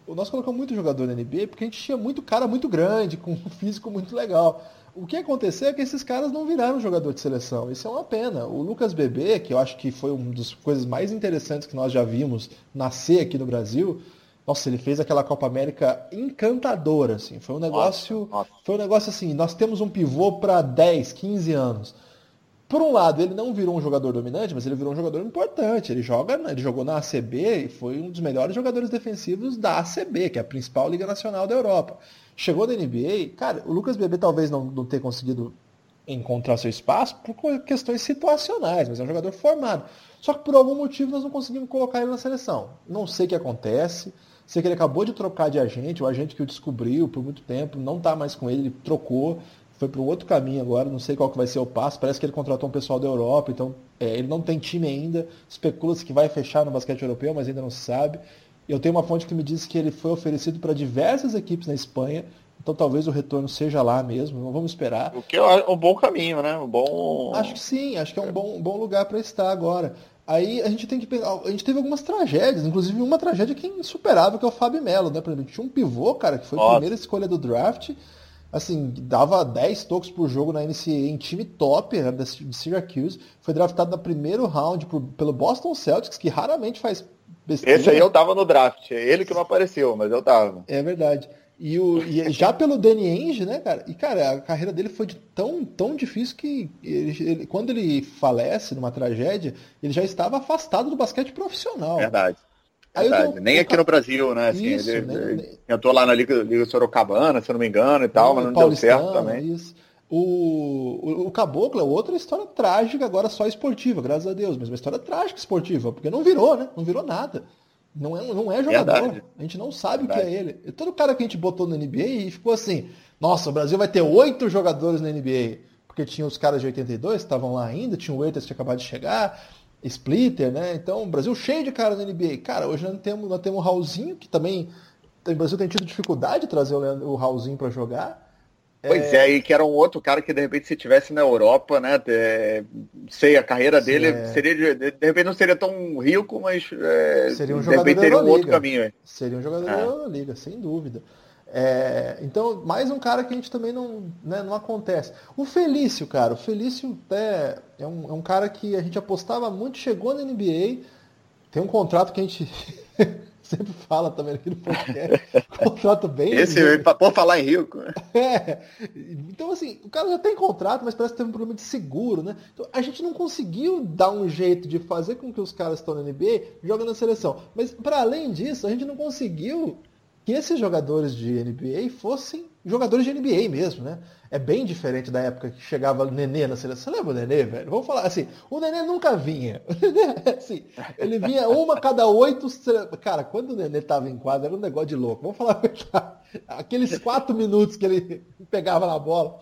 Nós colocamos muito jogador na NBA porque a gente tinha muito cara muito grande, com um físico muito legal. O que aconteceu é que esses caras não viraram jogador de seleção. Isso é uma pena. O Lucas Bebê, que eu acho que foi uma das coisas mais interessantes que nós já vimos nascer aqui no Brasil, nossa, ele fez aquela Copa América encantadora, assim. Foi um negócio, nossa, nossa. foi um negócio assim, nós temos um pivô para 10, 15 anos por um lado, ele não virou um jogador dominante, mas ele virou um jogador importante. Ele joga, ele jogou na ACB e foi um dos melhores jogadores defensivos da ACB, que é a principal liga nacional da Europa. Chegou da NBA, cara, o Lucas Bebê talvez não, não tenha conseguido encontrar seu espaço por questões situacionais, mas é um jogador formado. Só que por algum motivo nós não conseguimos colocar ele na seleção. Não sei o que acontece. Sei que ele acabou de trocar de agente, o agente que o descobriu por muito tempo, não está mais com ele, ele trocou foi para um outro caminho agora, não sei qual que vai ser o passo. Parece que ele contratou um pessoal da Europa, então é, ele não tem time ainda. Especula-se que vai fechar no basquete europeu, mas ainda não se sabe. Eu tenho uma fonte que me diz que ele foi oferecido para diversas equipes na Espanha, então talvez o retorno seja lá mesmo. Não vamos esperar. O que é um bom caminho, né? Um bom. Acho que sim, acho que é um bom, um bom lugar para estar agora. Aí a gente tem que pegar. A gente teve algumas tragédias, inclusive uma tragédia que é insuperável, que é o Fábio Melo, né? Por exemplo, tinha um pivô, cara, que foi Nossa. a primeira escolha do draft assim, dava 10 toques por jogo na NCAA em time top, era de Syracuse, foi draftado no primeiro round por, pelo Boston Celtics, que raramente faz besteira. Esse aí eu tava no draft, é ele que não apareceu, mas eu tava. É verdade. E, o, e já pelo Danny Ainge, né, cara? E, cara, a carreira dele foi de tão, tão difícil que ele, ele, quando ele falece numa tragédia, ele já estava afastado do basquete profissional. Verdade. Verdade. nem aqui no Brasil, né? Assim, isso, ele, nem, ele entrou lá na Liga, Liga Sorocabana, se eu não me engano, e tal, mas não deu certo também. Isso. O, o, o, Caboclo é outra história trágica, agora só esportiva, graças a Deus, mas uma história trágica esportiva, porque não virou, né? Não virou nada. Não é, não é jogador. Verdade. A gente não sabe Verdade. o que é ele. E todo cara que a gente botou na NBA e ficou assim, nossa, o Brasil vai ter oito jogadores na NBA. Porque tinha os caras de 82 que estavam lá ainda, tinha o Waiters que tinha acabado de chegar, splitter, né? Então, o Brasil cheio de caras na NBA. Cara, hoje nós temos, nós temos o Raulzinho, que também o Brasil tem tido dificuldade de trazer o, o Raulzinho para jogar. Pois é, e que era um outro cara que de repente se tivesse na Europa, né? É, sei, a carreira dele é. seria de, de, repente não seria tão rico, mas é, seria um jogador de repente teria um outro caminho. Seria um jogador é. da Liga, sem dúvida. É, então, mais um cara que a gente também não, né, não acontece. O Felício, cara, o Felício é, é, um, é um cara que a gente apostava muito, chegou na NBA, tem um contrato que a gente *laughs* sempre fala também aqui no podcast, *laughs* contrato bem... Esse, por falar em rico. *laughs* É, então assim, o cara já tem contrato, mas parece que tem um problema de seguro, né? Então, a gente não conseguiu dar um jeito de fazer com que os caras estão na NBA joguem na seleção. Mas, para além disso, a gente não conseguiu que esses jogadores de NBA fossem jogadores de NBA mesmo, né? É bem diferente da época que chegava o Nenê na seleção. Você lembra o Nenê, velho? Vamos falar assim, o Nenê nunca vinha. *laughs* assim, ele vinha uma cada oito. Cara, quando o Nenê tava em quadra, era um negócio de louco. Vamos falar aqueles quatro minutos que ele pegava na bola.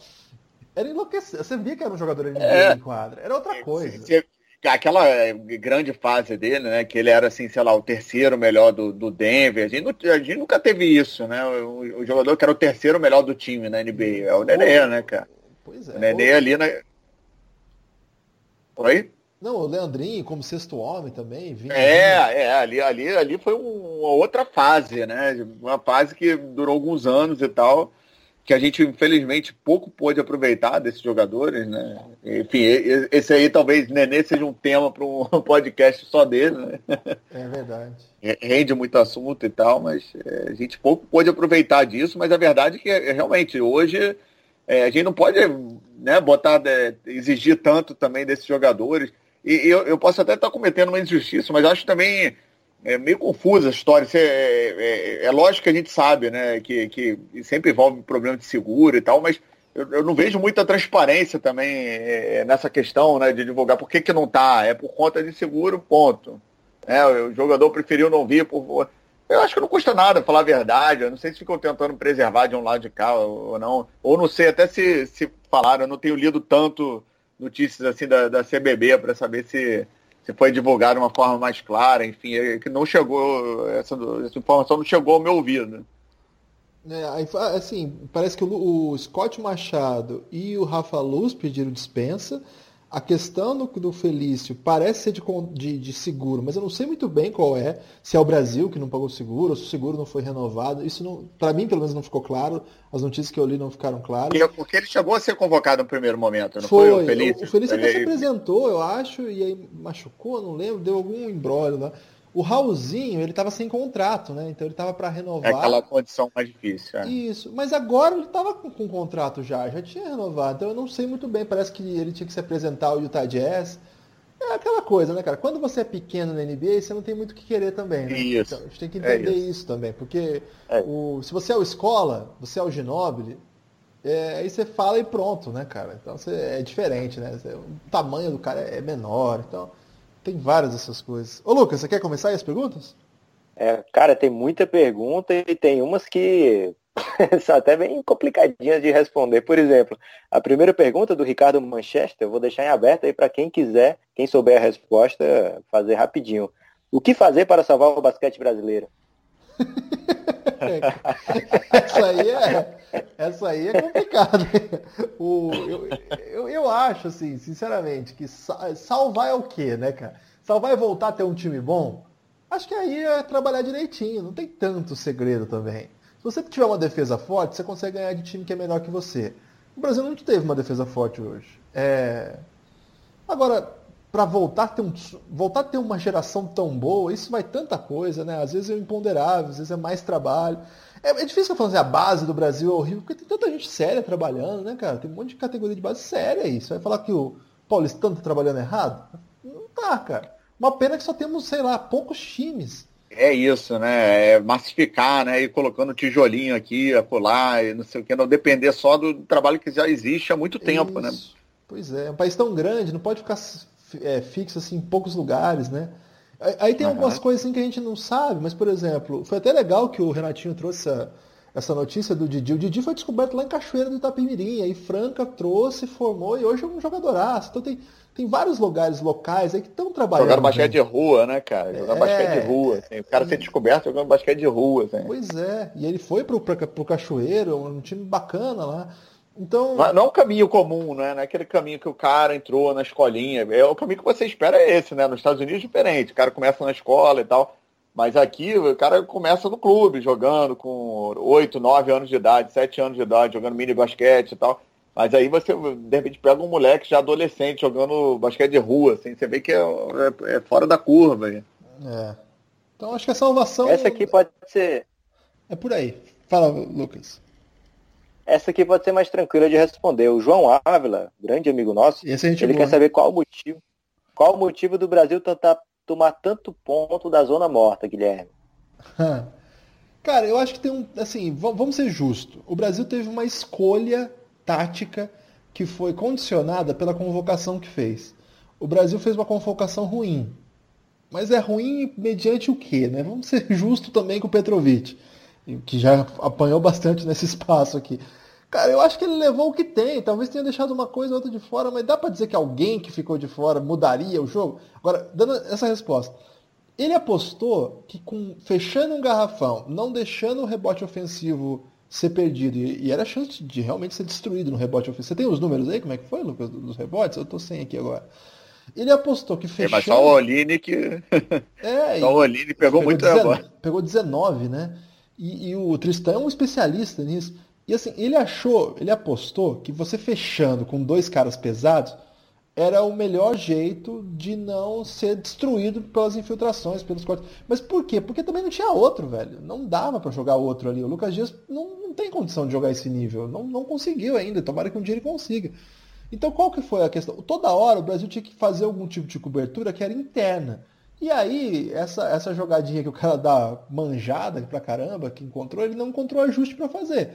Era enlouquecido. Você via que era um jogador de NBA é, em quadra. Era outra coisa. Você, aquela eh, grande fase dele, né? Que ele era assim, sei lá, o terceiro melhor do, do Denver. A gente, a gente nunca teve isso, né? O, o, jogador que era o terceiro melhor do time na NBA. É o Nenê, né, cara? Pois é. O Nenê ali na. Oi? Não, o Leandrinho como sexto homem também. Vinha, é, é, ali, ali, ali foi uma outra fase, né? Uma fase que durou alguns anos e tal que a gente infelizmente pouco pôde aproveitar desses jogadores, né? Enfim, esse aí talvez Nenê seja um tema para um *laughs* podcast só dele, né? É verdade. Rende muito assunto e tal, mas é, a gente pouco pôde aproveitar disso, mas a verdade é que é, realmente hoje é, a gente não pode né, botar, é, exigir tanto também desses jogadores. E eu, eu posso até estar cometendo uma injustiça, mas acho também é meio confusa a história. É, é, é, lógico que a gente sabe, né, que, que sempre envolve problema de seguro e tal, mas eu, eu não vejo muita transparência também é, nessa questão, né, de divulgar. Por que, que não tá? É por conta de seguro, ponto. É, o jogador preferiu não vir por. Eu acho que não custa nada falar a verdade. Eu não sei se ficam tentando preservar de um lado de cá ou não. Ou não sei até se, se falaram. Eu não tenho lido tanto notícias assim da, da CBB para saber se se foi divulgado de uma forma mais clara, enfim, é que não chegou, essa, essa informação não chegou ao meu ouvido. É, assim, parece que o, o, Scott Machado e o Rafa Luz pediram dispensa, a questão do, do Felício parece ser de, de, de, seguro, mas eu não sei muito bem qual é. Se é o Brasil que não pagou seguro, ou se o seguro não foi renovado. Isso, para mim, pelo menos, não ficou claro. As notícias que eu li não ficaram claras. Porque ele chegou a ser convocado no primeiro momento, não foi, foi o Felício? O, o Felício até se apresentou, eu acho, e aí machucou, não lembro, deu algum embrólio lá. O Raulzinho, ele estava sem contrato, né? Então ele estava para renovar. É aquela condição mais difícil. É. Isso. Mas agora ele estava com, com contrato já, já tinha renovado. Então eu não sei muito bem. Parece que ele tinha que se apresentar ao Utah Jazz. É aquela coisa, né, cara? Quando você é pequeno na NBA, você não tem muito o que querer também, né? Isso. Então, a gente tem que entender é isso. isso. também. Porque é. o, se você é o escola, você é o Ginobili, é, aí você fala e pronto, né, cara? Então você, é diferente, né? O tamanho do cara é menor. Então. Tem várias dessas coisas. Ô Lucas, você quer começar aí as perguntas? É, cara, tem muita pergunta e tem umas que *laughs* são até bem complicadinhas de responder. Por exemplo, a primeira pergunta do Ricardo Manchester, eu vou deixar em aberto aí para quem quiser, quem souber a resposta, fazer rapidinho. O que fazer para salvar o basquete brasileiro? *laughs* essa aí é, essa aí é complicado. O, eu, eu, eu acho, assim, sinceramente, que salvar é o quê, né, cara? Salvar é voltar a ter um time bom? Acho que aí é trabalhar direitinho, não tem tanto segredo também. Se você tiver uma defesa forte, você consegue ganhar de time que é melhor que você. O Brasil não teve uma defesa forte hoje. É... Agora, para voltar a ter um, voltar a ter uma geração tão boa, isso vai tanta coisa, né? Às vezes é imponderável, às vezes é mais trabalho. É, é difícil falar assim, a base do Brasil é horrível, porque tem tanta gente séria trabalhando, né, cara? Tem um monte de categoria de base séria aí. Você vai falar que o Paulistano tá trabalhando errado? Não tá, cara. Uma pena que só temos, sei lá, poucos times. É isso, né? É massificar, né? E colocando tijolinho aqui, acolá, e não sei o que, não depender só do trabalho que já existe há muito tempo, né? isso. né? Pois é, é um país tão grande, não pode ficar é, fixo assim, em poucos lugares, né? Aí tem uhum. algumas coisas assim que a gente não sabe, mas, por exemplo, foi até legal que o Renatinho trouxe essa, essa notícia do Didi. O Didi foi descoberto lá em Cachoeira do Itapemirim, aí Franca trouxe, formou e hoje é um jogadoraço. Então tem, tem vários lugares locais aí que estão trabalhando. Jogando basquete de rua, né, cara? Jogando é... basquete de rua. Assim. O cara ser descoberto jogando basquete de rua. Assim. Pois é. E ele foi pro, pro, pro Cachoeiro, um time bacana lá. Então... Não, não é um caminho comum, né? Não é aquele caminho que o cara entrou na escolinha. É o caminho que você espera é esse, né? Nos Estados Unidos é diferente. O cara começa na escola e tal. Mas aqui o cara começa no clube, jogando com 8, 9 anos de idade, 7 anos de idade, jogando mini basquete e tal. Mas aí você, de repente, pega um moleque já adolescente jogando basquete de rua, assim, você vê que é, é, é fora da curva. É. Então acho que a salvação. Essa aqui pode ser. É por aí. Fala, Lucas. Essa aqui pode ser mais tranquila de responder. O João Ávila, grande amigo nosso, ele boa, quer saber qual o motivo, qual o motivo do Brasil tentar tomar tanto ponto da zona morta, Guilherme. *laughs* Cara, eu acho que tem um, assim, vamos ser justos. O Brasil teve uma escolha tática que foi condicionada pela convocação que fez. O Brasil fez uma convocação ruim. Mas é ruim mediante o quê, né? Vamos ser *laughs* justos também com o Petrovic que já apanhou bastante *laughs* nesse espaço aqui. Cara, eu acho que ele levou o que tem. Talvez tenha deixado uma coisa ou outra de fora, mas dá para dizer que alguém que ficou de fora mudaria o jogo? Agora, dando essa resposta. Ele apostou que com fechando um garrafão, não deixando o rebote ofensivo ser perdido, e, e era chance de realmente ser destruído no rebote ofensivo. Você tem os números aí? Como é que foi, Lucas, dos rebotes? Eu tô sem aqui agora. Ele apostou que fechando... É, mas só o Oline que... *laughs* É, *laughs* só o Oline pegou, pegou muito 19, Pegou 19, né? E, e, o Tristan é um especialista nisso. E assim, ele achou, ele apostou que você fechando com dois caras pesados era o melhor jeito de não ser destruído pelas infiltrações, pelos cortes. Mas por quê? Porque também não tinha outro, velho. Não dava para jogar outro ali. O Lucas Dias não, não tem condição de jogar esse nível. Não, não conseguiu ainda. Tomara que um dia ele consiga. Então qual que foi a questão? Toda hora o Brasil tinha que fazer algum tipo de cobertura que era interna. E aí, essa, essa jogadinha que o cara dá manjada pra caramba, que encontrou, ele não encontrou ajuste para fazer.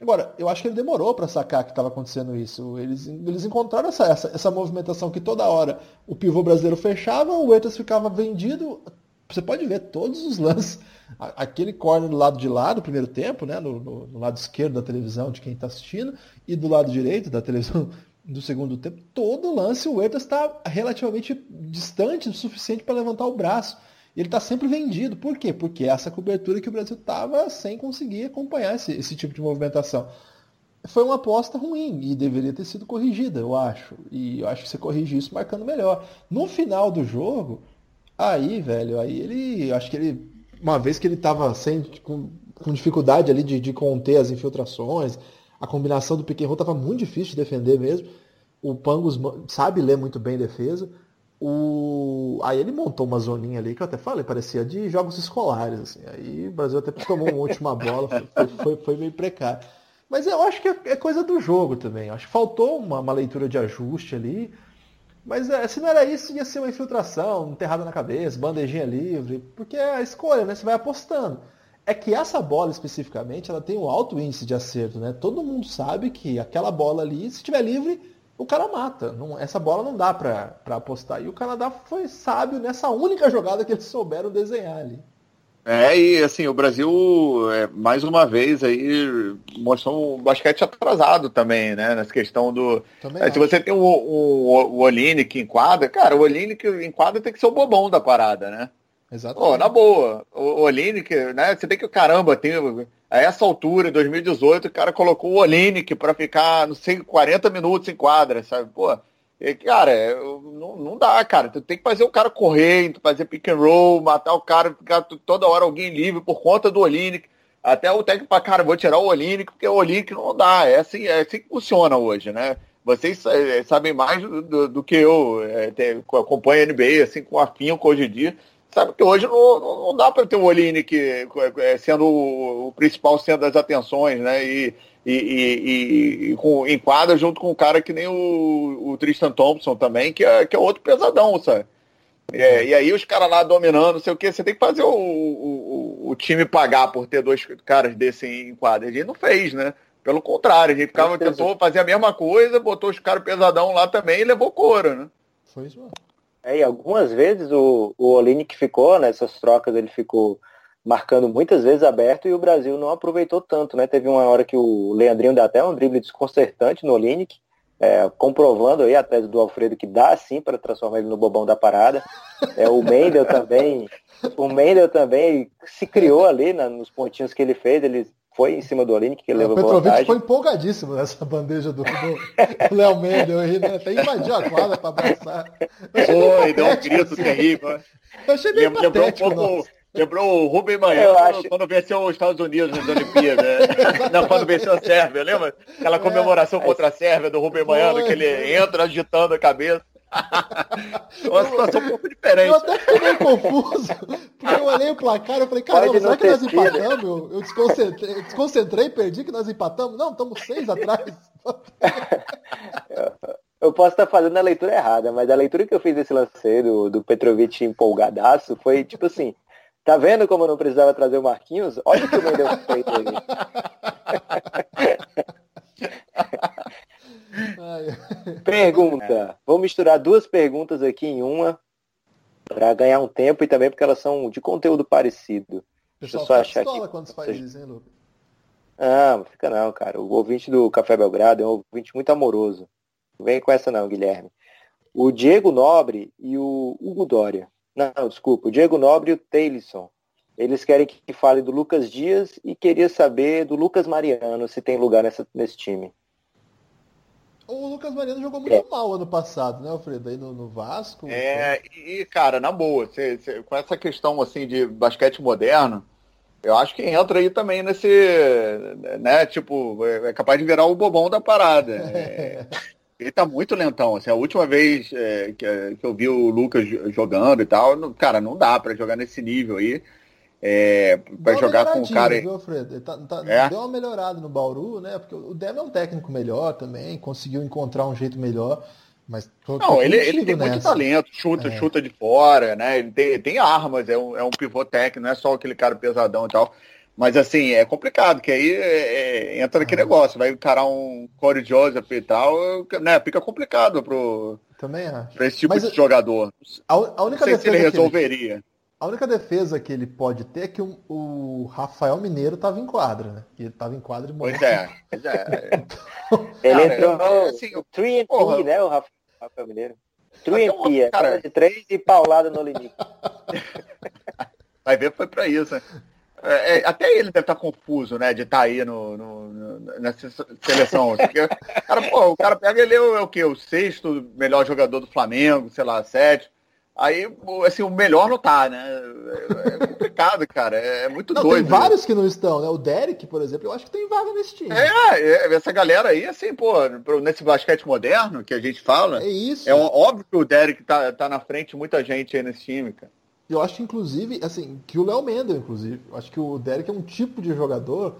Agora, eu acho que ele demorou para sacar que estava acontecendo isso. Eles, eles encontraram essa, essa, essa, movimentação que toda hora o pivô brasileiro fechava, o Eitas ficava vendido. Você pode ver todos os lances. Aquele corner do lado de lá do primeiro tempo, né, no, no, no lado esquerdo da televisão de quem está assistindo, e do lado direito da televisão do segundo tempo, todo lance o Huertas está relativamente distante o suficiente para levantar o braço. Ele está sempre vendido. Por quê? Porque é essa cobertura que o Brasil estava sem conseguir acompanhar esse, esse tipo de movimentação. Foi uma aposta ruim e deveria ter sido corrigida, eu acho. E eu acho que você corrige isso marcando melhor. No final do jogo, aí, velho, aí ele. Acho que ele. Uma vez que ele estava sem, com, com dificuldade ali de, de conter as infiltrações, a combinação do roll estava muito difícil de defender mesmo. O Pangos sabe ler muito bem defesa. O... Aí ele montou uma zoninha ali que eu até falei, parecia de jogos escolares. Assim. Aí o Brasil até tomou uma última bola, foi, foi, foi, meio precário. Mas eu acho que é, é coisa do jogo também. Acho que faltou uma, uma, leitura de ajuste ali. Mas é, se não era isso, ia ser uma infiltração, enterrada na cabeça, bandejinha livre. Porque é a escolha, né? Você vai apostando. É que essa bola especificamente, ela tem um alto índice de acerto, né? Todo mundo sabe que aquela bola ali, se estiver livre, o cara mata. Não, essa bola não dá para apostar. E o Canadá foi sábio nessa única jogada que eles souberam desenhar ali. É, e assim, o Brasil, é, mais uma vez, aí mostrou um basquete atrasado também, né? Nessa questão do. É, se você tem o, o, o Olinick em quadra, cara, o Olinick em quadra tem que ser o bobão da parada, né? Exatamente. na boa, o Olinick, né? Você tem que, caramba, tem, a essa altura, em 2018, o cara colocou o Olinick para ficar, não sei, 40 minutos em quadra, sabe? Pô, e, cara, não, não dá, cara. Tu tem que fazer o cara correr, fazer pick and roll, matar o cara, ficar toda hora alguém livre por conta do Olinick. Até o técnico para cara, vou tirar o Olinick, porque o Olinick não dá. É assim, é assim que funciona hoje, né? Vocês é, sabem mais do, do, do que eu, é, acompanho a NBA, assim, com afinco hoje em dia Sabe que hoje não, não dá para ter o Oline que é, sendo o, principal centro das atenções, né? E, e, e, e com, enquadra junto com um cara que nem o, o Tristan Thompson também, que é, que é outro pesadão, sabe? É, e aí os caras lá dominando, não sei o que, você tem que fazer o, o, o, time pagar por ter dois caras desse em quadra. A gente não fez, né? Pelo contrário, a gente ficava, tentou fazer a mesma coisa, botou os caras pesadão lá também e levou couro, né? Foi isso mesmo. É, e algumas vezes o, o que ficou, nessas trocas ele ficou marcando muitas vezes aberto e o Brasil não aproveitou tanto, né? Teve uma hora que o Leandrinho deu até um drible desconcertante no Olinick, é, comprovando aí a tese do Alfredo que dá sim para transformar ele no bobão da parada. É, o Mendel também, o Mendel também se criou ali na, nos pontinhos que ele fez, ele foi em cima do Olinick que é, levou vantagem. O Petrovic foi empolgadíssimo nessa bandeja do Léo Mendel aí, né? Até invadiu a quadra para abraçar. Foi, deu um grito assim. terrível. Eu achei bem Lembrou patético, um pouco... Lembrou o Rubem Manhã acho... quando venceu os Estados Unidos nas Olimpíadas. Né? *laughs* Não, quando venceu a Sérvia, lembra? Aquela comemoração é, contra a Sérvia do Rubem Manhã, que ele entra agitando a cabeça. Uma situação um pouco diferente. Eu até fiquei meio confuso, porque eu olhei o placar e falei, caramba, será que nós empatamos? Eu, desconcentrei, desconcentrei, perdi que nós empatamos. Não, estamos seis atrás. eu posso estar fazendo a leitura errada, mas a leitura que eu fiz desse lance do, do Petrovic empolgadaço foi tipo assim, tá vendo como eu não precisava trazer o Marquinhos? Olha o que o Mendel fez aí. *laughs* Pergunta. Vou misturar duas perguntas aqui em uma para ganhar um tempo e também porque elas são de conteúdo parecido. Deixa eu só achar aqui. quando você faz isso, hein, Lucas? Ah, não fica não, cara. O ouvinte do Café Belgrado é um ouvinte muito amoroso. Não vem com essa não, Guilherme. O Diego Nobre e o Hugo Dória. Não, desculpa. O Diego Nobre e o Taylison. Eles querem que fale do Lucas Dias e queria saber do Lucas Mariano se tem lugar nessa, nesse time. O Lucas Mariano jogou muito é. mal ano passado, né, Alfredo? Aí no, no Vasco. É, e, cara, na boa, cê, cê, com essa questão assim de basquete moderno, eu acho que entra aí também nesse. né, tipo, é, é capaz de virar o bobão da parada. *laughs* É, ele tá muito lentão. Assim, a última vez é, que, que eu vi o Lucas jogando e tal, cara, não dá para jogar nesse nível aí. É, para jogar com o cara. Viu, Alfredo? Tá, tá, é? Deu uma melhorada no Bauru, né? Porque o Demo é um técnico melhor também, conseguiu encontrar um jeito melhor. Mas não, ele, ele tem nessa. muito talento, chuta, é. chuta de fora, né? Ele tem, tem armas, é um, é um pivô técnico, não é só aquele cara pesadão e tal. Mas assim, é complicado, que aí é, é, entra naquele ah. negócio, vai encarar um Corey Joseph e tal, né? Fica complicado pro, Também acho. pra esse tipo Mas de jogador. A, a única não sei se ele resolveria. Ele a única defesa que ele pode ter é que o, o Rafael Mineiro estava em quadra, né? E ele estava em quadra e morreu. Pois é, pois é. *laughs* então, ele entrou no assim, 3 P, né, o Rafael Mineiro? 3 P, é cara de 3 e paulada no limite. *laughs* Vai ver foi para isso, né? É, é, até ele deve estar tá confuso, né, de estar tá aí no, no, no, nessa seleção. Porque, cara, pô, o cara pega ele é o, é o quê? O sexto melhor jogador do Flamengo, sei lá, sétimo. Aí, assim, o melhor não tá, né? É complicado, cara. É muito não, doido. Tem vários que não estão, né? O Derek, por exemplo, eu acho que tem vaga nesse time. É, é essa galera aí, assim, pô, nesse basquete moderno que a gente fala. É isso. É óbvio que o Derek tá, tá na frente de muita gente aí nesse time, cara. Eu acho, inclusive, assim, que o Léo Mendel, inclusive. Eu acho que o Derek é um tipo de jogador,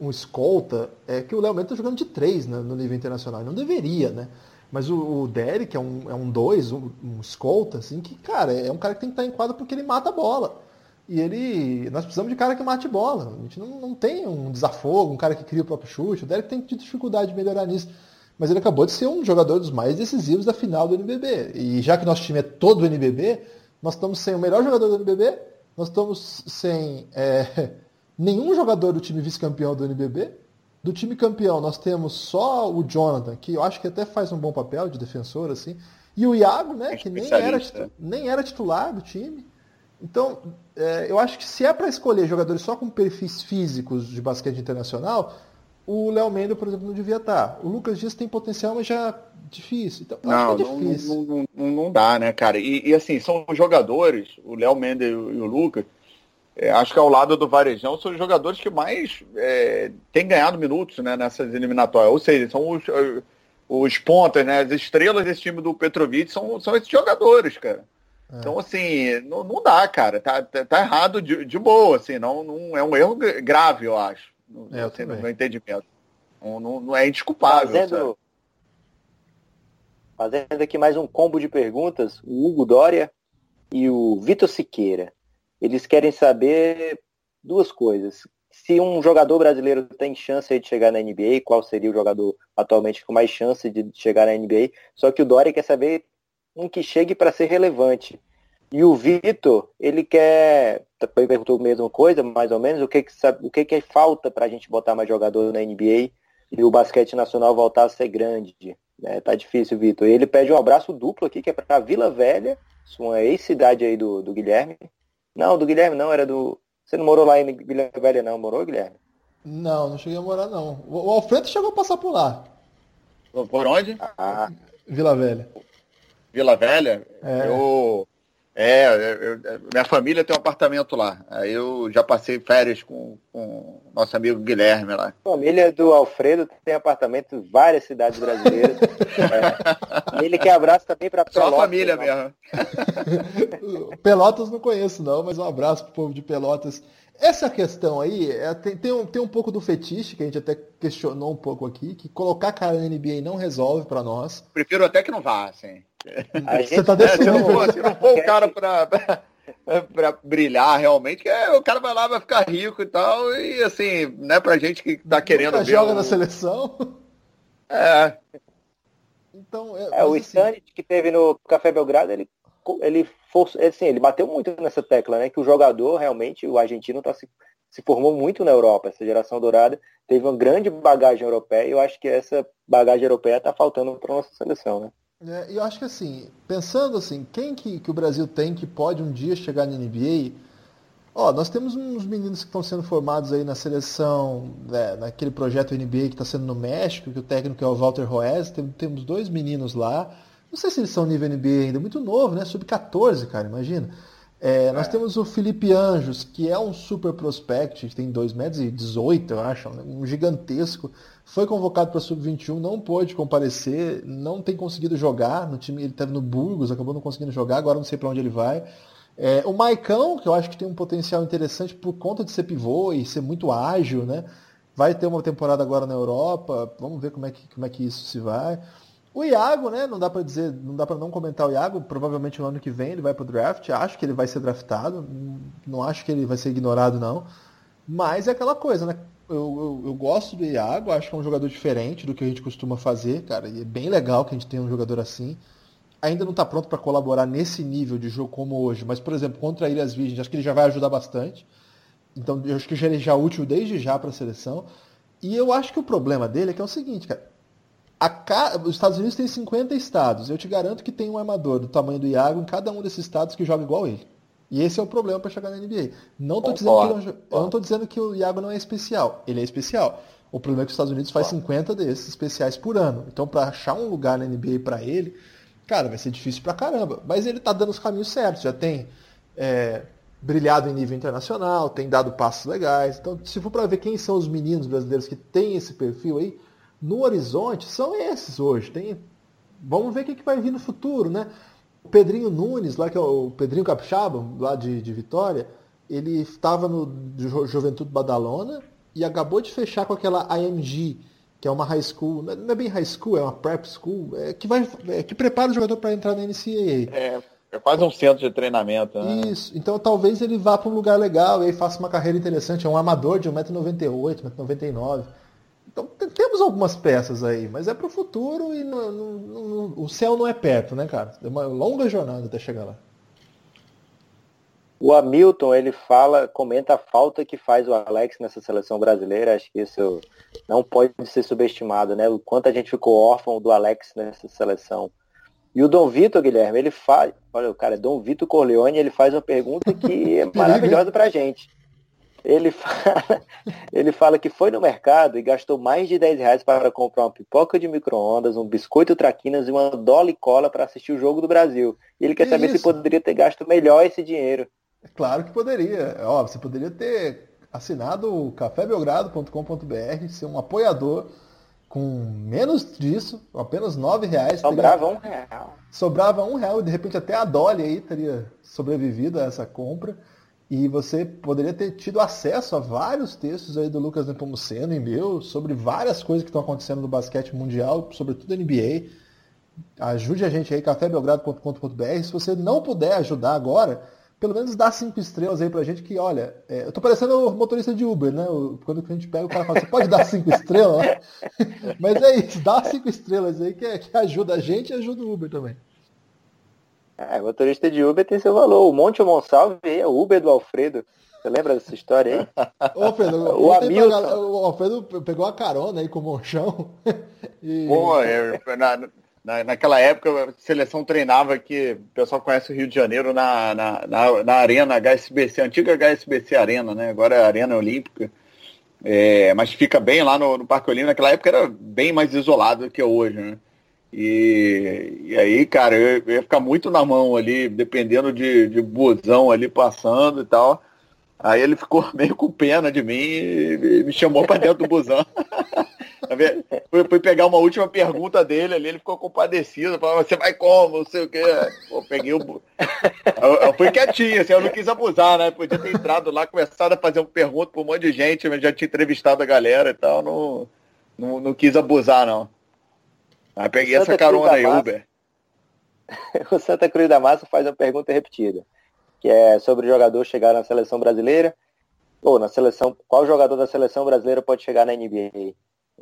um escolta, é que o Léo Mendel tá jogando de três né, no nível internacional. Não deveria, né? Mas o, o Derek é um, é um dois, um, um, escolta, assim, que, cara, é um cara que tem que estar em quadra porque ele mata a bola. E ele. Nós precisamos de cara que mate bola. A gente não, não tem um desafogo, um cara que cria o próprio chute. O Derek tem dificuldade de melhorar nisso. Mas ele acabou de ser um jogador dos mais decisivos da final do NBB. E já que nosso time é todo NBB, nós estamos sem o melhor jogador do NBB, nós estamos sem é, *laughs* nenhum jogador do time vice-campeão do NBB, do time campeão, nós temos só o Jonathan, que eu acho que até faz um bom papel de defensor, assim. E o Iago, né, que nem era, nem era titular do time. Então, é, eu acho que se é para escolher jogadores só com perfis físicos de basquete internacional, o Léo Mendel, por exemplo, não devia estar. O Lucas Dias tem potencial, mas já é difícil. Então, não, é difícil. Não, não, não, não, dá, né, cara? E, e assim, são jogadores, o Léo Mendel e o Lucas, é, acho que ao lado do Varejão são os jogadores que mais é, têm ganhado minutos né, nessas eliminatórias. Ou seja, são os, os pontas, né, as estrelas desse time do Petrovic são, são esses jogadores, cara. É. Então, assim, não, não dá, cara. Tá, tá, tá errado de, de, boa, assim. Não, não, é um erro grave, eu acho. No, é, assim, no meu entendimento. Não, não, não é indesculpável. Fazendo, fazendo aqui mais um combo de perguntas, o Hugo Dória e o Vitor Siqueira. Eles querem saber duas coisas. Se um jogador brasileiro tem chance de chegar na NBA, qual seria o jogador atualmente com mais chance de chegar na NBA? Só que o Dória quer saber um que chegue para ser relevante. E o Vitor, ele quer, ele perguntou a mesma coisa, mais ou menos, o que que, o que, que falta para a gente botar mais jogador na NBA e o basquete nacional voltar a ser grande. Né? Tá difícil, Vitor. Ele pede um abraço duplo aqui, que é para Vila Velha, uma ex-cidade aí do, do Guilherme, não, do Guilherme não, era do. Você não morou lá em Vila Velha, não? Morou, Guilherme? Não, não cheguei a morar, não. O Alfredo chegou a passar por lá. Por onde? Ah. Vila Velha. Vila Velha? É. Eu é, eu, minha família tem um apartamento lá. Aí eu já passei férias com, com nosso amigo Guilherme lá. A família do Alfredo tem apartamento em várias cidades brasileiras. *laughs* é. Ele quer abraço também para Pelotas. Só a família não. mesmo. *laughs* Pelotas não conheço não, mas um abraço pro povo de Pelotas. Essa questão aí, é, tem, tem, um, tem um pouco do fetiche, que a gente até questionou um pouco aqui, que colocar cara na NBA não resolve para nós. Prefiro até que não vá, assim. Você tá deixando... se, não for, se não for o cara pra, *laughs* pra, brilhar realmente, é, o cara vai lá, vai ficar rico e tal, e assim, né, pra gente que tá querendo Nunca ver. joga o... na seleção? É. Então, é, é o assim... que teve no Café Belgrado, ele ele forçou, assim, ele bateu muito nessa tecla, né? Que o jogador realmente, o argentino tá se, se formou muito na Europa. Essa geração dourada teve uma grande bagagem europeia e eu acho que essa bagagem europeia tá faltando para nossa seleção, né? É, eu acho que assim, pensando assim, quem que, que o Brasil tem que pode um dia chegar na NBA, ó, nós temos uns meninos que estão sendo formados aí na seleção, né, naquele projeto NBA que está sendo no México, que o técnico é o Walter Roez, tem, temos dois meninos lá, não sei se eles são nível NBA ainda, muito novo, né, sub-14, cara, imagina. É, é. Nós temos o Felipe Anjos, que é um super prospect, tem 2,18 metros, e 18, eu acho, um gigantesco. Foi convocado para Sub-21, não pôde comparecer, não tem conseguido jogar no time. Ele estava no Burgos, acabou não conseguindo jogar, agora não sei para onde ele vai. É, o Maicão, que eu acho que tem um potencial interessante por conta de ser pivô e ser muito ágil, né? Vai ter uma temporada agora na Europa, vamos ver como é que, como é que isso se vai. O Iago, né? Não dá para dizer, não dá para não comentar o Iago. Provavelmente no ano que vem ele vai para o draft. Acho que ele vai ser draftado. Não acho que ele vai ser ignorado não. Mas é aquela coisa, né? Eu, eu, eu, gosto do Iago. Acho que é um jogador diferente do que a gente costuma fazer, cara. E é bem legal que a gente tenha um jogador assim. Ainda não está pronto para colaborar nesse nível de jogo como hoje. Mas por exemplo contra a Ilhas Virgens, acho que ele já vai ajudar bastante. Então eu acho que ele já é útil desde já para a seleção. E eu acho que o problema dele é que é o seguinte, cara Ca... Os Estados Unidos tem 50 estados. Eu te garanto que tem um armador do tamanho do Iago em cada um desses estados que joga igual ele. E esse é o problema para chegar na NBA. Não estou dizendo, que ele... eu não tô dizendo que o Iago não é especial. Ele é especial. O problema é que os Estados Unidos faz 50 desses especiais por ano. Então, para achar um lugar na NBA para ele, cara, vai ser difícil pra caramba. Mas ele tá dando os caminhos certos, já tem é, brilhado em nível internacional, tem dado passos legais. Então, se for para ver quem são os meninos brasileiros que têm esse perfil aí, no horizonte, são esses hoje. Tem... Vamos ver o que, que vai vir no futuro, né? O Pedrinho Nunes, lá que é o Pedrinho Capixaba, lá de, de Vitória, ele estava no Juventude Badalona e acabou de fechar com aquela IMG, que é uma high school, não é bem high school, é uma prep school, é, que, vai, é, que prepara o jogador para entrar na NCAA. É, é quase um centro de treinamento. Né? Isso, então talvez ele vá para um lugar legal e aí faça uma carreira interessante. É um amador de 1,98m, 1,99m. Então temos algumas peças aí, mas é para o futuro e o céu não é perto, né, cara? É uma longa jornada até chegar lá. O Hamilton, ele fala, comenta a falta que faz o Alex nessa seleção brasileira. Acho que isso não pode ser subestimado, né? O quanto a gente ficou órfão do Alex nessa seleção. E o Dom Vitor, Guilherme, ele faz. Olha, o cara é Dom Vitor Corleone, ele faz uma pergunta que é *laughs* maravilhosa pra gente. Ele *laughs* fala, ele fala que foi no mercado e gastou mais de 10 reais para comprar uma pipoca de micro-ondas, um biscoito traquinas e uma dolly cola para assistir o jogo do Brasil. E ele quer que saber isso? se poderia ter gasto melhor esse dinheiro. É claro que poderia. Ó, você poderia ter assinado o cafébelgrado.com.br, ser um apoiador com menos disso, apenas nove reais. Sobrava teria... um real. Sobrava um real e de repente até a Dolly aí teria sobrevivido a essa compra. E você poderia ter tido acesso a vários textos aí do Lucas Nepomuceno e meu sobre várias coisas que estão acontecendo no basquete mundial, sobretudo NBA. Ajude a gente aí, cafébelgrado.com.br. Se você não puder ajudar agora, pelo menos dá cinco estrelas aí pra gente que, olha, é, eu tô parecendo motorista de Uber, né? Quando a gente pega, o cara fala, você pode dar cinco estrelas? *laughs* Mas é isso, dá cinco estrelas aí que, que ajuda a gente e ajuda o Uber também. É, motorista de Uber tem seu valor. O Monte Monsalve é o Uber do Alfredo. Você lembra dessa história aí? *laughs* Ô, Alfredo, o, Hamilton... o Alfredo pegou a carona aí com o Monchão. *laughs* E... Pô, é, na, na, naquela época, a seleção treinava que o pessoal conhece o Rio de Janeiro na, na, na, na Arena HSBC, antiga HSBC Arena, né? Agora é a Arena Olímpica. É, mas fica bem lá no, no Parque Olímpico. Naquela época era bem mais isolado do que hoje, né? E, e aí, cara, eu, eu ia ficar muito na mão ali, dependendo de, de busão ali passando e tal. Aí ele ficou *laughs* meio com pena de mim e me chamou para dentro do busão. *laughs* fui, fui, pegar uma última pergunta dele ali, ele ficou compadecido, falou, você vai como, não sei o quê. Pô, peguei o. Eu, eu, fui quietinho, assim, eu não quis abusar, né? Podia ter entrado lá, começado a fazer uma pergunta para um monte de gente, mas já tinha entrevistado a galera e tal, não, não, não quis abusar, não. Aí peguei essa carona aí, Uber. *laughs* o Santa Cruz da Massa faz uma pergunta repetida que é sobre o jogador chegar na seleção brasileira, ou na seleção, qual jogador da seleção brasileira pode chegar na NBA?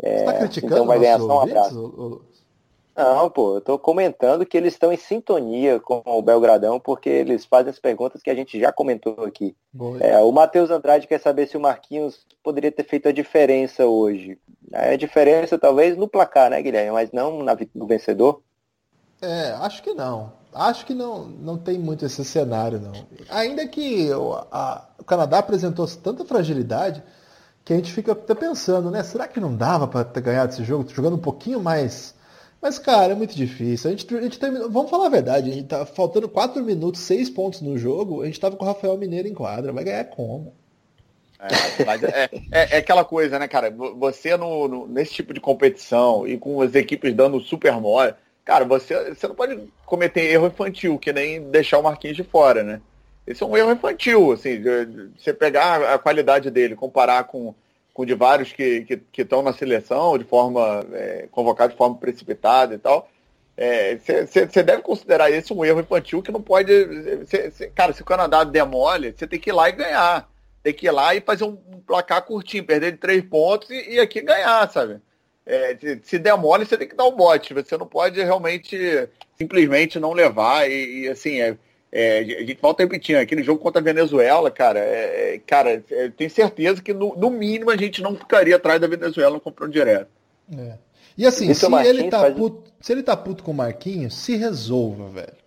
É, tá criticando então vai ganhar só um abraço. Não, pô, eu tô comentando que eles estão em sintonia com o Belgradão, porque eles fazem as perguntas que a gente já comentou aqui. É, o Matheus Andrade quer saber se o Marquinhos poderia ter feito a diferença hoje. A diferença talvez no placar, né, Guilherme? Mas não na, no vencedor. É, acho que não. Acho que não, não tem muito esse cenário, não. Ainda que o, a, o Canadá apresentou tanta fragilidade que a gente fica até pensando, né? Será que não dava para ter ganhado esse jogo? Jogando um pouquinho mais. Mas, cara, é muito difícil. A gente, a gente terminou, vamos falar a verdade, a gente tá faltando 4 minutos, 6 pontos no jogo, a gente tava com o Rafael Mineiro em quadra. Vai ganhar como? É, é, é, é, aquela coisa, né, cara? Você no, no, nesse tipo de competição e com as equipes dando super mole Cara, você, você não pode cometer erro infantil, que nem deixar o Marquinhos de fora, né? Esse é um erro infantil, assim, você pegar a qualidade dele, comparar com, com de vários que estão na seleção, de forma, é, de forma precipitada e tal. Você é, deve considerar esse um erro infantil que não pode. Cê, cê, cara, se o Canadá demole, você tem que ir lá e ganhar. Tem que ir lá e fazer um placar curtinho, perder de três pontos e, e aqui ganhar, sabe? é, se mole, você tem que dar um bote. Você não pode realmente simplesmente não levar. E, e assim, é, é, a gente volta repetindo, aquele jogo contra a Venezuela, cara, é, é cara, é, tenho certeza que no, no, mínimo a gente não ficaria atrás da Venezuela no confronto direto. E assim, se ele, tá puto, se ele tá puto com o Marquinhos, se resolva, velho.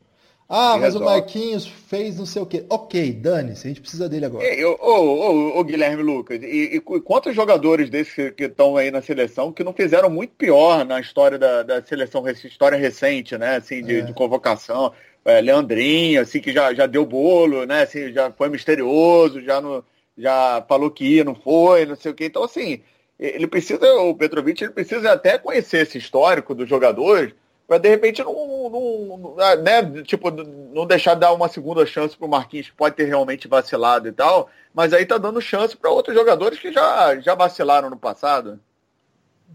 Ah, mas resolve. o Marquinhos fez não sei o quê. Ok, dane-se, a gente precisa dele agora. Ô, Guilherme Lucas, e, e, quantos jogadores desses que estão aí na seleção que não fizeram muito pior na história da, da seleção, história recente, né? Assim, de, é. de convocação. É, Leandrinho, assim, que já, já deu bolo, né? Assim, já foi misterioso, já, no, já falou que ia, não foi, não sei o quê. Então, assim, ele precisa, o Petrovic, ele precisa até conhecer esse histórico dos jogadores para de repente não, não, ah, né, tipo, não deixar dar uma segunda chance para o Marquinhos, que pode ter realmente vacilado e tal, mas aí tá dando chance para outros jogadores que já, já vacilaram no passado.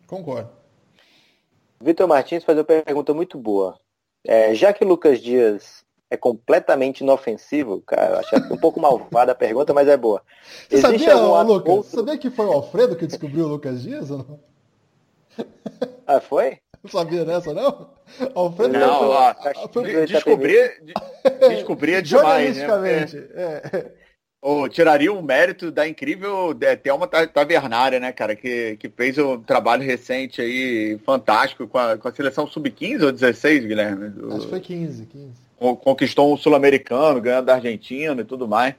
Concordo. Vitor Martins faz uma pergunta muito boa. É, já que o Lucas Dias é completamente inofensivo, cara, acho um pouco malvada a pergunta, mas é boa. Você Existe sabia, Lucas, outro... sabia que foi o Alfredo que descobriu o Lucas Dias ou não? Ah, foi? Não sabia dessa, não? Alfredo não, ó, descobrir, descobrir é demais, né? É. Oh, tiraria o mérito da incrível é, Thelma Tavernária, né, cara, que, que fez um trabalho recente aí, fantástico, com a, com a seleção sub-15 ou 16, Guilherme? Acho que foi 15, 15. Conquistou um sul-americano, ganhando da Argentina e tudo mais.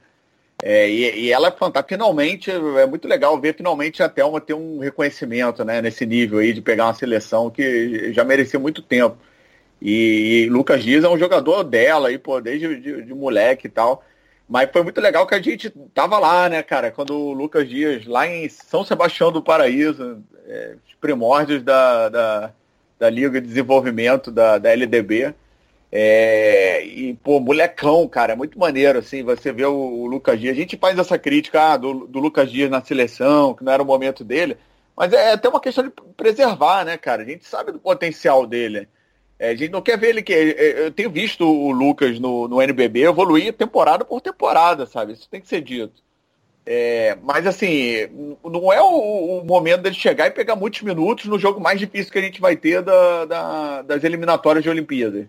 É, e, e, ela é fantástica. Finalmente, é muito legal ver finalmente a Thelma ter um reconhecimento né, nesse nível aí de pegar uma seleção que já merecia muito tempo. E, e Lucas Dias é um jogador dela aí, pô, desde de, de, moleque e tal. Mas foi muito legal que a gente tava lá, né, cara, quando o Lucas Dias, lá em São Sebastião do Paraíso, é, os primórdios da, da, da Liga de Desenvolvimento da, da LDB, é, e, pô, molecão, cara, muito maneiro, assim, você vê o, o, Lucas Dias. A gente faz essa crítica ah, do, do, Lucas Dias na seleção, que não era o momento dele, mas é, é até uma questão de preservar, né, cara? A gente sabe do potencial dele. É, a gente não quer ver ele que. É, é, eu tenho visto o Lucas no, no NBB evoluir temporada por temporada, sabe? Isso tem que ser dito. É, mas assim, não é o, o, momento dele chegar e pegar muitos minutos no jogo mais difícil que a gente vai ter da, da, das eliminatórias de Olimpíadas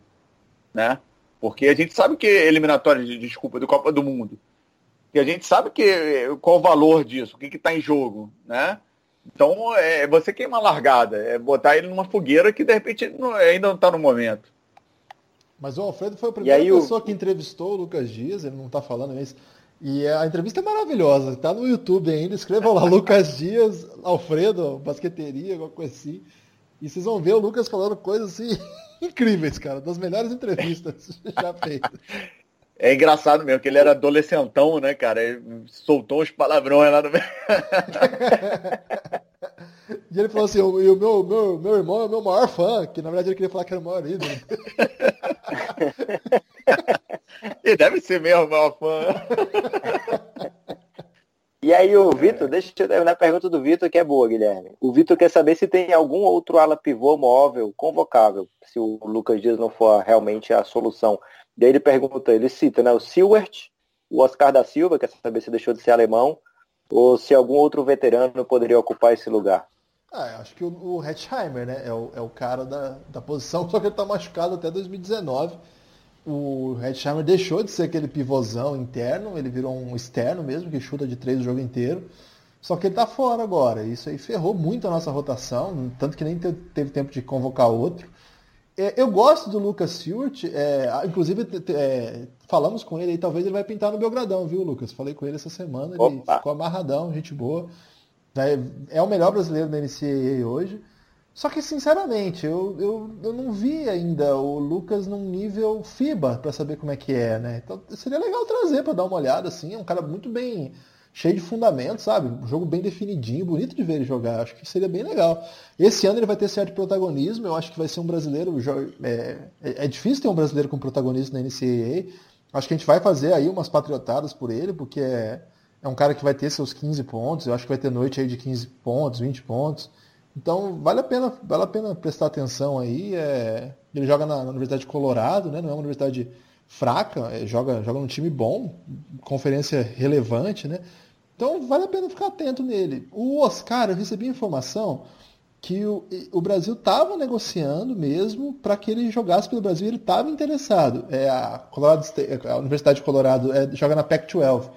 né? Porque a gente sabe que eliminatória, de, desculpa, do Copa do Mundo. E a gente sabe que qual o valor disso, o que está em jogo, né? Então, é você queima a largada, é botar ele numa fogueira que de repente não, ainda não está no momento. Mas o Alfredo foi a primeira pessoa o... que entrevistou o Lucas Dias, ele não está falando isso. E a entrevista é maravilhosa, está no YouTube ainda, escrevam lá *laughs* Lucas Dias, Alfredo, basqueteria, alguma coisa assim. E vocês vão ver o Lucas falando coisas assim *laughs* incríveis, cara. Das melhores entrevistas já feitas. *laughs* É engraçado mesmo, que ele era adolescentão, né, cara? Ele soltou uns palavrões lá no meio. *laughs* e ele falou assim, e o meu, meu, meu irmão é o meu maior fã, que na verdade ele queria falar que era o maior ídolo. *laughs* e deve ser mesmo o maior fã. *laughs* E aí o Vitor, deixa eu terminar a pergunta do Vitor, que é boa, Guilherme. O Vitor quer saber se tem algum outro ala pivô móvel convocável, se o Lucas Dias não for realmente a solução. Daí ele pergunta, ele cita, né, o Silvert, o Oscar da Silva, quer saber se deixou de ser alemão, ou se algum outro veterano poderia ocupar esse lugar. Ah, acho que o, o Hetzheimer, né, é o, é o cara da, da posição, *laughs* só que ele tá machucado até 2019 o Redsheimer deixou de ser aquele pivôzão interno, ele virou um externo mesmo, que chuta de três o jogo inteiro. Só que ele tá fora agora. Isso aí ferrou muito a nossa rotação, tanto que nem teve tempo de convocar outro. É, eu gosto do Lucas Stewart, é, inclusive é, falamos com ele e talvez ele vai pintar no Belgradão, viu, Lucas? Falei com ele essa semana, ele Opa. ficou amarradão, gente boa. É, é o melhor brasileiro da NCAA hoje. Só que, sinceramente, eu, eu, eu não vi ainda o Lucas num nível FIBA para saber como é que é, né? Então seria legal trazer para dar uma olhada, assim. É um cara muito bem cheio de fundamentos, sabe? Um jogo bem definidinho, bonito de ver ele jogar. Acho que seria bem legal. Esse ano ele vai ter certo protagonismo. Eu acho que vai ser um brasileiro. É, é, é difícil ter um brasileiro com protagonismo na NCAA. Acho que a gente vai fazer aí umas patriotadas por ele, porque é, é um cara que vai ter seus 15 pontos. Eu acho que vai ter noite aí de 15 pontos, 20 pontos. Então vale a pena, vale a pena prestar atenção aí. É... Ele joga na, na, Universidade de Colorado, né? não é uma universidade fraca, é, joga, joga num time bom, conferência relevante, né? Então vale a pena ficar atento nele. O Oscar, eu recebi informação que o, o Brasil estava negociando mesmo para que ele jogasse pelo Brasil, ele estava interessado. É a, Colorado State, a Universidade de Colorado é, joga na Pac-12.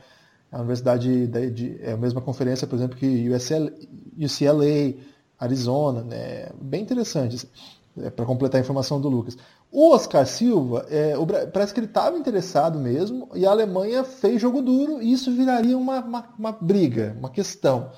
A universidade de, de, é a mesma conferência, por exemplo, que UCLA, UCLA Arizona, né? Bem interessante. é, para completar a informação do Lucas. O Oscar Silva, é, o, parece que ele estava interessado mesmo, e a Alemanha fez jogo duro, e isso viraria uma, uma, uma briga, uma questão.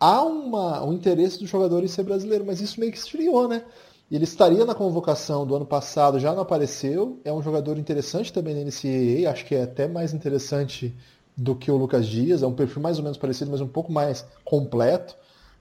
Há uma, um interesse do jogador em ser brasileiro, mas isso meio que esfriou, né? Ele estaria na convocação do ano passado, já não apareceu. É um jogador interessante também na NCAA, acho que é até mais interessante do que o Lucas Dias. É um perfil mais ou menos parecido, mas um pouco mais completo.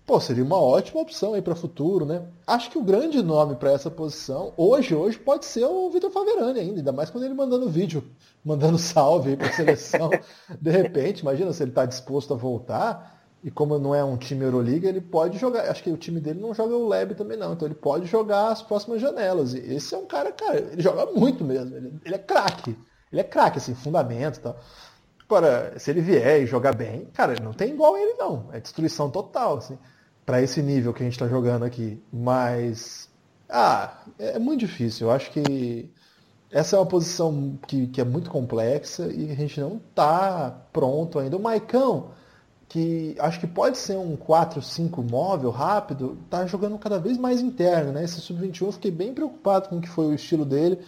Pô, seria uma ótima opção aí para o futuro, né? Acho que o grande nome para essa posição, hoje, hoje, pode ser o Vitor Faverani ainda, ainda mais quando ele mandando vídeo, *laughs* mandando salve aí para a seleção. *laughs* De repente, imagina se ele está disposto a voltar, e como não é um time Euroliga, ele pode jogar. Acho que o time dele não joga o Leb também não, então ele pode jogar as próximas janelas. E esse é um cara, cara, ele joga muito mesmo, ele, ele é craque. Ele é craque, assim, fundamento e tal. Agora, se ele vier e jogar bem, cara, não tem igual ele não. É destruição total, assim para esse nível que a gente está jogando aqui. Mas, ah, é, é muito difícil. Eu acho que essa é uma posição que, que é muito complexa e a gente não está pronto ainda. O Maicão, que acho que pode ser um 4-5 móvel rápido, está jogando cada vez mais interno. Né? Esse Sub-21 eu fiquei bem preocupado com o que foi o estilo dele,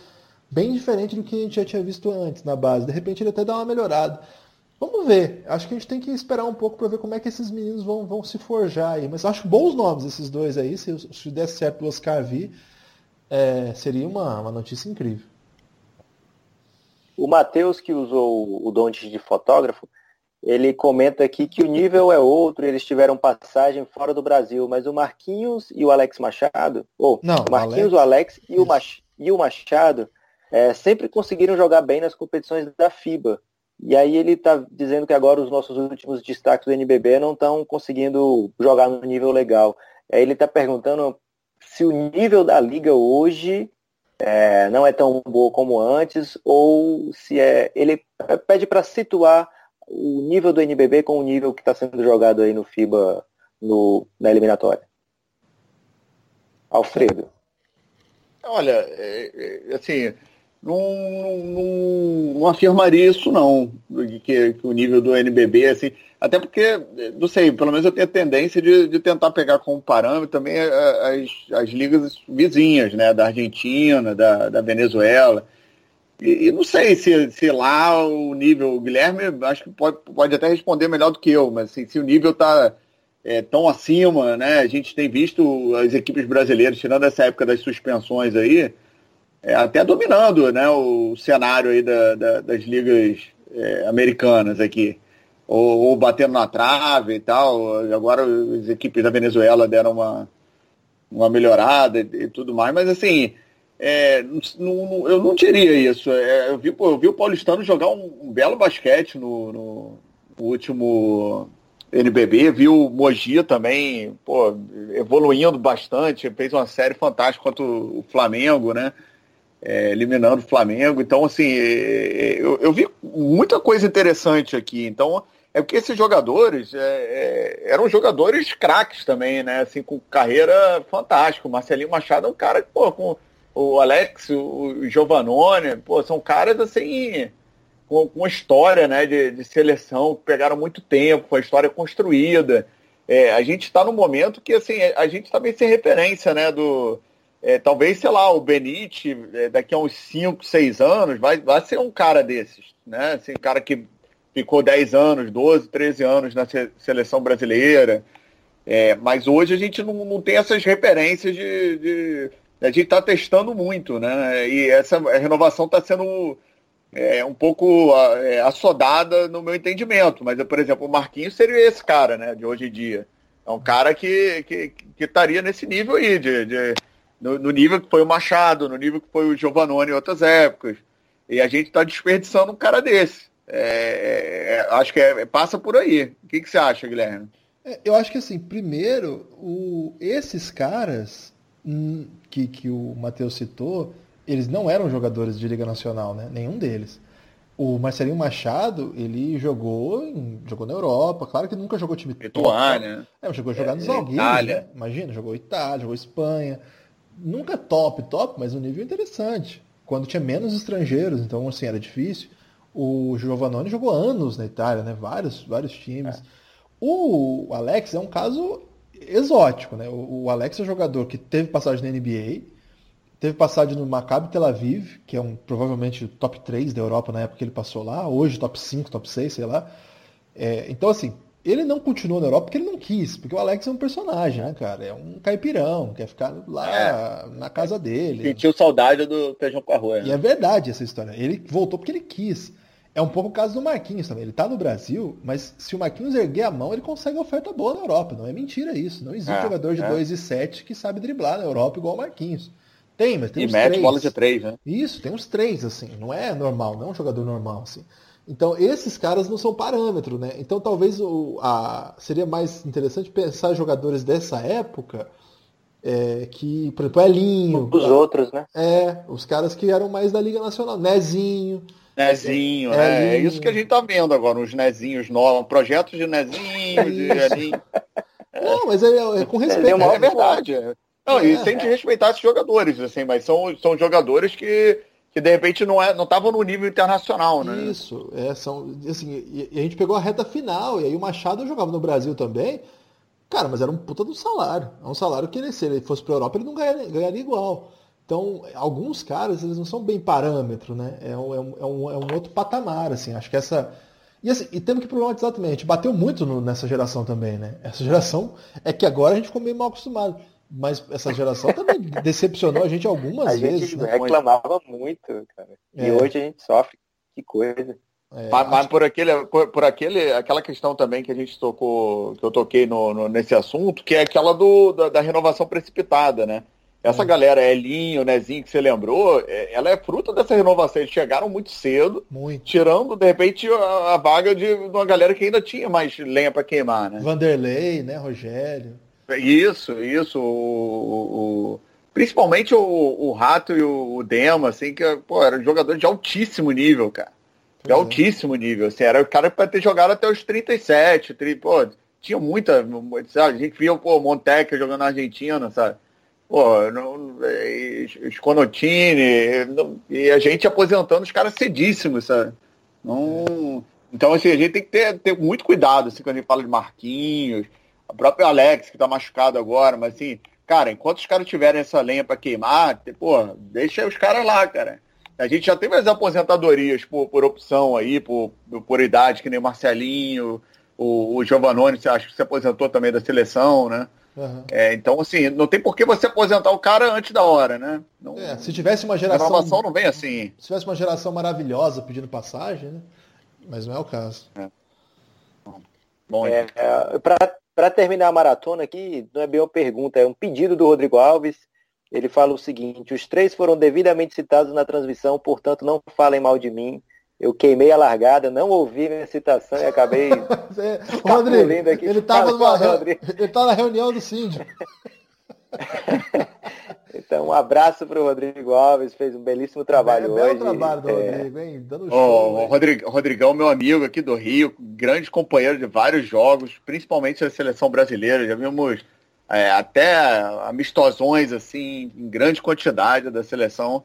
bem diferente do que a gente já tinha visto antes na base. De repente ele até dá uma melhorada. Vamos ver. Acho que a gente tem que esperar um pouco para ver como é que esses meninos vão, vão se forjar aí. Mas acho bons nomes esses dois aí. Se, se desse certo o Oscar vir, é, seria uma, uma notícia incrível. O Matheus, que usou o Donte de fotógrafo, ele comenta aqui que o nível é outro, eles tiveram passagem fora do Brasil, mas o Marquinhos e o Alex Machado, ou Não, o Marquinhos, Alex... o Alex e o, Mach... e o Machado é, sempre conseguiram jogar bem nas competições da FIBA. E aí ele está dizendo que agora os nossos últimos destaques do NBB não estão conseguindo jogar no nível legal. Aí ele está perguntando se o nível da liga hoje é, não é tão boa como antes, ou se é. Ele pede para situar o nível do NBB com o nível que está sendo jogado aí no FIBA no, na eliminatória. Alfredo. Olha, é, é, assim, não, não, não, afirmaria isso não, que, que, o nível do NBB, assim, até porque, não sei, pelo menos eu tenho a tendência de, de tentar pegar como parâmetro também as, as ligas vizinhas, né, da Argentina, da, da Venezuela, e, e, não sei se, se lá o nível, o Guilherme acho que pode, pode até responder melhor do que eu, mas assim, se o nível está é, tão acima, né, a gente tem visto as equipes brasileiras, tirando essa época das suspensões aí, é, até dominando né, o cenário aí da, da, das ligas é, americanas aqui. Ou, ou, batendo na trave e tal. Agora as equipes da Venezuela deram uma, uma melhorada e, e tudo mais, mas assim, é, não, eu não diria isso. É, eu, vi, eu vi o Paulistano jogar um, um belo basquete no, no, último NBB, vi o Mogi também pô, evoluindo bastante, fez uma série fantástica contra o Flamengo, né? É, eliminando o Flamengo. Então, assim, é, é, eu, eu, vi muita coisa interessante aqui. Então, é porque esses jogadores é, é, eram jogadores craques também, né? Assim, com carreira fantástica. O Marcelinho Machado é um cara que, pô, com o Alex, o Giovanoni, pô, são caras assim. Com, com história né, de, de seleção, que pegaram muito tempo, com a história construída. É, a gente está no momento que assim, a gente está bem sem referência né, do, é, talvez, sei lá, o Benite, é, daqui a uns 5, 6 anos, vai, vai ser um cara desses, né? Assim, um cara que ficou 10 anos, 12, 13 anos na seleção brasileira. É, mas hoje a gente não, não tem essas referências de. de a gente está testando muito, né? E essa renovação está sendo é, um pouco é, assodada no meu entendimento. Mas, por exemplo, o Marquinhos seria esse cara, né? De hoje em dia. É um cara que, que, que estaria nesse nível aí, de, de no, no, nível que foi o Machado, no nível que foi o Giovannone em outras épocas. E a gente está desperdiçando um cara desse. É, é, é acho que é, passa por aí. O que, que você acha, Guilherme? É, eu acho que assim, primeiro, o, esses caras hum, que, que o Matheus citou, eles não eram jogadores de Liga Nacional, né? Nenhum deles. O Marcelinho Machado, ele jogou, em, jogou na Europa, claro que nunca jogou time Lituânia. É, chegou a jogar é, nos Algueiros, né? Imagina, jogou Itália, jogou Espanha nunca top, top, mas um nível interessante. Quando tinha menos estrangeiros, então assim, era difícil. O Giovannone jogou anos na Itália, né? Vários, vários times. É. O Alex é um caso exótico, né? O, Alex é um jogador que teve passagem na NBA, Teve passagem no Maccabi Tel Aviv, que é um provavelmente top 3 da Europa na época que ele passou lá, hoje top 5, top 6, sei lá. É, então, assim, ele não continuou na Europa porque ele não quis, porque o Alex é um personagem, né, cara? É um caipirão, quer ficar lá é. na casa dele. Sentiu saudade do feijão com arroz. E né? é verdade essa história. Ele voltou porque ele quis. É um pouco o caso do Marquinhos também. Ele tá no Brasil, mas se o Marquinhos erguer a mão, ele consegue oferta boa na Europa. Não é mentira isso. Não existe é, jogador de 2 é. e 7 que sabe driblar na Europa igual o Marquinhos. Tem, mas tem e uns mete três. bola de três, né? Isso, tem uns três, assim. Não é normal, não é um jogador normal, assim. Então, esses caras não são parâmetro, né? Então, talvez o, a, seria mais interessante pensar jogadores dessa época é, que, por exemplo, Elinho. Os outros, né? É, os caras que eram mais da Liga Nacional. Nezinho. Nezinho, né? É isso que a gente tá vendo agora, os Nezinhos novos, projetos de Nezinho, de Elinho. *laughs* Não, mas é, é com respeito. É, é verdade. É. Não, é, e sem desrespeitar esses jogadores, assim, mas são, são jogadores que, que de repente não é, não estavam no nível internacional, né? Isso, é, são, assim, e, a gente pegou a reta final, e aí o Machado jogava no Brasil também, cara, mas era um puta do salário. É um salário que ele, se ele fosse para Europa, ele não ganharia, ganharia igual. Então, alguns caras, eles não são bem parâmetro, né? É um, é um, é um, é um outro patamar, assim. Acho que essa. E, assim, e temos que problematizar também. A gente bateu muito no, nessa geração também, né? Essa geração é que agora a gente ficou meio mal acostumado. Mas essa geração também *laughs* decepcionou a gente algumas a vezes. A gente né? reclamava muito, cara. E é. hoje a gente sofre. Que coisa. É, mas, mas por, aquele, por, por, aquele, aquela questão também que a gente tocou, que eu toquei no, no nesse assunto, que é aquela do, da, da renovação precipitada, né? Essa é. galera, Elinho, Nezinho, que você lembrou, é, ela é fruto dessa renovação. Eles chegaram muito cedo, muito. tirando, de repente, a, a vaga de, de, uma galera que ainda tinha mais lenha para queimar, né? Vanderlei, né, Rogério. Isso, isso. O, o, principalmente o, o Rato e o, Dema, assim, que pô, eram jogadores de altíssimo nível, cara. De é. altíssimo é. nível. Assim, era o cara para ter jogado até os 37. 30, pô, tinha muita. Sabe, a gente via o Montec jogando na Argentina, sabe? Pô, não, Sconotini, e a gente aposentando os caras cedíssimos, sabe? Não, então, assim, a gente tem que ter, ter muito cuidado, assim, quando a gente fala de Marquinhos, o próprio Alex, que tá machucado agora, mas assim, cara, enquanto os caras tiverem essa lenha para queimar, pô, deixa os caras lá, cara. A gente já teve as aposentadorias por, por opção aí, por, por idade, que nem o Marcelinho, o, o Giovanoni, você acha que se aposentou também da seleção, né? Uhum. É, então, assim, não tem por que você aposentar o cara antes da hora, né? Não, é, se tivesse uma geração. A renovação não vem assim. Se tivesse uma geração maravilhosa pedindo passagem, né? Mas não é o caso. É. Bom, é, é para para terminar a maratona aqui, não é bem uma pergunta, é um pedido do Rodrigo Alves. Ele fala o seguinte: os três foram devidamente citados na transmissão, portanto não falem mal de mim. Eu queimei a largada, não ouvi minha citação e acabei. *laughs* Rodrigo, aqui. Ele estava ele tá na reunião do síndico. *laughs* Então, um abraço para o Rodrigo Alves, fez um belíssimo trabalho é, hoje. trabalho do é... Rodrigo, hein? Dando show. Oh, Rodrigo, Rodrigão, meu amigo aqui do Rio, grande companheiro de vários jogos, principalmente da seleção brasileira. Já vimos é, até amistosões, assim, em grande quantidade da seleção.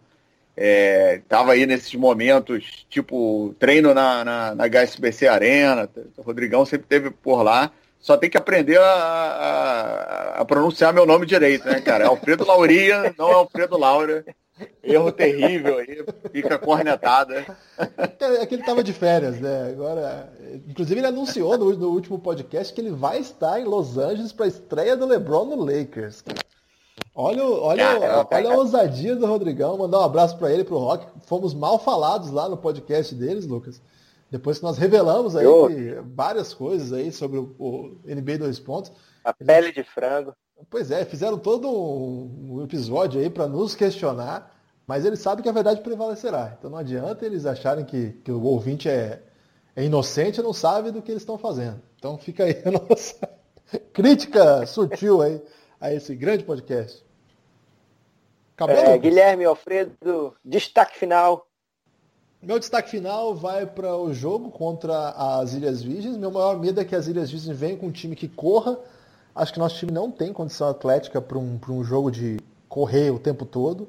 É, tava aí nesses momentos, tipo, treino na, na, na HSBC Arena. O Rodrigão sempre teve por lá só tem que aprender a, a, a, pronunciar meu nome direito, né, cara? É Alfredo Lauria, não é Alfredo Laura. Erro terrível aí, fica cornetada. É que ele tava de férias, né? Agora, inclusive ele anunciou no, no último podcast que ele vai estar em Los Angeles para a estreia do LeBron no Lakers. Olha, olha, olha a ousadia do Rodrigão. Mandar um abraço para ele, para o Rock. Fomos mal falados lá no podcast deles, Lucas. Depois que nós revelamos aí várias coisas aí sobre o, o NBA 2 pontos. A pele de frango. Pois é, fizeram todo um, um episódio aí para nos questionar, mas eles sabem que a verdade prevalecerá. Então não adianta eles acharem que, que o ouvinte é, é inocente e não sabe do que eles estão fazendo. Então fica aí a *laughs* nossa crítica sutil aí a esse grande podcast. Acabou, é, Guilherme Alfredo, destaque final. Meu destaque final vai para o jogo contra as Ilhas Virgens. Meu maior medo é que as Ilhas Virgens venham com um time que corra. Acho que nosso time não tem condição atlética para um, um jogo de correr o tempo todo.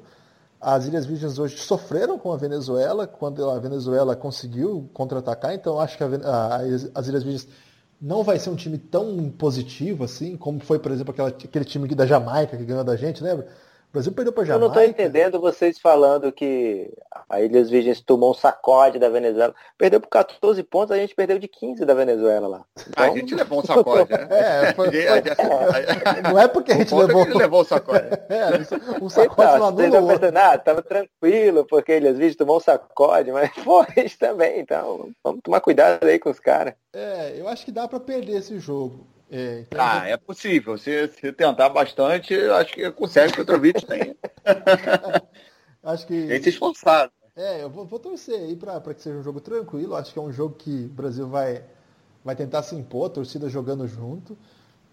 As Ilhas Virgens hoje sofreram com a Venezuela, quando a Venezuela conseguiu contra-atacar, então acho que a, a, as Ilhas Virgens não vai ser um time tão positivo assim, como foi, por exemplo, aquela, aquele time da Jamaica que ganhou da gente, lembra? Brasil perdeu para Jamaica. Eu não estou entendendo vocês falando que a Ilhas Virgens tomou um sacode da Venezuela. Perdeu por 14 pontos, a gente perdeu de 15 da Venezuela lá. Então... A gente levou um sacode, né? *laughs* É, foi, foi... É. Não é porque a gente levou... É levou o sacode. *laughs* É, um sacode então, Vocês estão pensando, ah, tava tranquilo, porque Ilhas Virgens tomou um sacode, mas *laughs* foi isso também, então vamos tomar cuidado aí com os caras. É, eu acho que dá para perder esse jogo. É, então ah, é possível. Se, se tentar bastante, acho que consegue que o Petrovic tem. *laughs* acho que. Tem se esforçado. É, eu vou, vou torcer aí para que seja um jogo tranquilo. Acho que é um jogo que o Brasil vai, vai tentar se impor, a torcida jogando junto.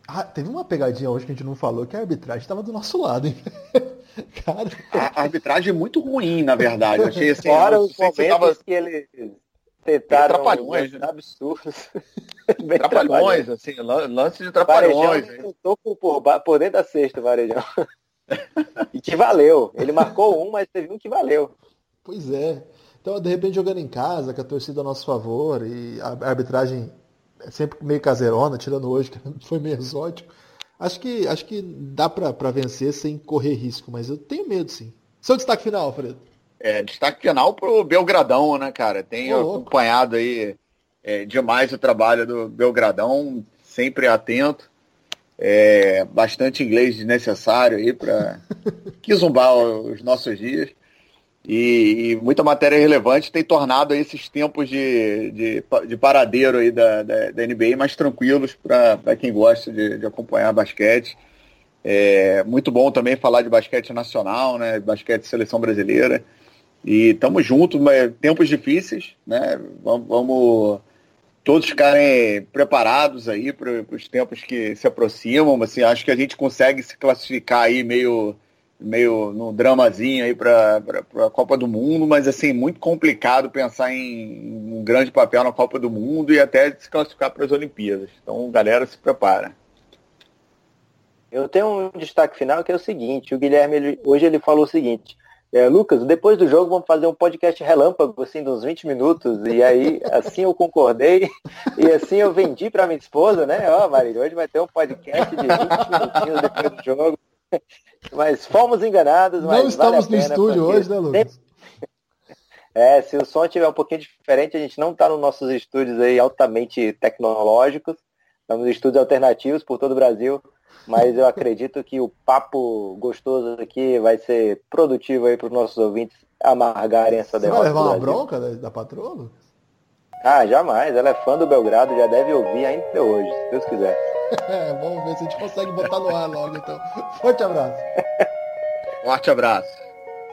Ah, teve uma pegadinha hoje que a gente não falou, que a arbitragem estava do nosso lado, hein? *laughs* Cara. A arbitragem é muito ruim, na verdade. achei *laughs* assim. Fora os momentos tava... que ele tentaram trapalhões, né? absurdos. *laughs* trapalhões, assim, lance de trapalhões. Tô por, por dentro da cesta, Varejão. *laughs* e que valeu. Ele marcou um, mas teve um que valeu. Pois é. Então, de repente, jogando em casa, com a torcida a nosso favor, e a arbitragem é sempre meio caseirona, tirando hoje, que *laughs* foi meio exótico. Acho que, acho que dá para vencer sem correr risco, mas eu tenho medo, sim. Seu destaque final, Alfredo? É, destaque final pro Belgradão, né, cara? Tenho oh, acompanhado aí é, demais o trabalho do Belgradão, sempre atento. É, bastante inglês desnecessário aí para *laughs* que zumbar os nossos dias. E, e, muita matéria relevante tem tornado esses tempos de, de, de paradeiro aí da, da, da, NBA mais tranquilos para quem gosta de, de acompanhar basquete. É muito bom também falar de basquete nacional, né? Basquete seleção brasileira. E estamos juntos, tempos difíceis, né? Vamos, vamos todos ficarem preparados aí para os tempos que se aproximam. Assim, acho que a gente consegue se classificar aí meio, meio no dramazinho aí para a Copa do Mundo, mas assim, muito complicado pensar em um grande papel na Copa do Mundo e até se classificar para as Olimpíadas. Então, galera, se prepara. Eu tenho um destaque final que é o seguinte, o Guilherme ele, hoje ele falou o seguinte, é, Lucas, depois do jogo vamos fazer um podcast relâmpago, assim, de uns 20 minutos. E aí, assim eu concordei. E assim eu vendi para minha esposa, né? Ó, Marília, hoje vai ter um podcast de 20 minutinhos depois do jogo. Mas fomos enganados. Não estamos vale no estúdio hoje, né, Lucas? É, se o som estiver um pouquinho diferente, a gente não está nos nossos estúdios aí altamente tecnológicos. Estamos em estúdios alternativos por todo o Brasil mas eu acredito que o papo gostoso aqui vai ser produtivo aí para os nossos ouvintes amargarem essa Você derrota. Vai levar uma bronca da, da patroa, Lucas? Ah, jamais. Ela é fã do Belgrado, já deve ouvir ainda hoje, se Deus quiser. É, *laughs* vamos ver se a gente consegue botar no ar logo, então. Forte abraço. Forte abraço.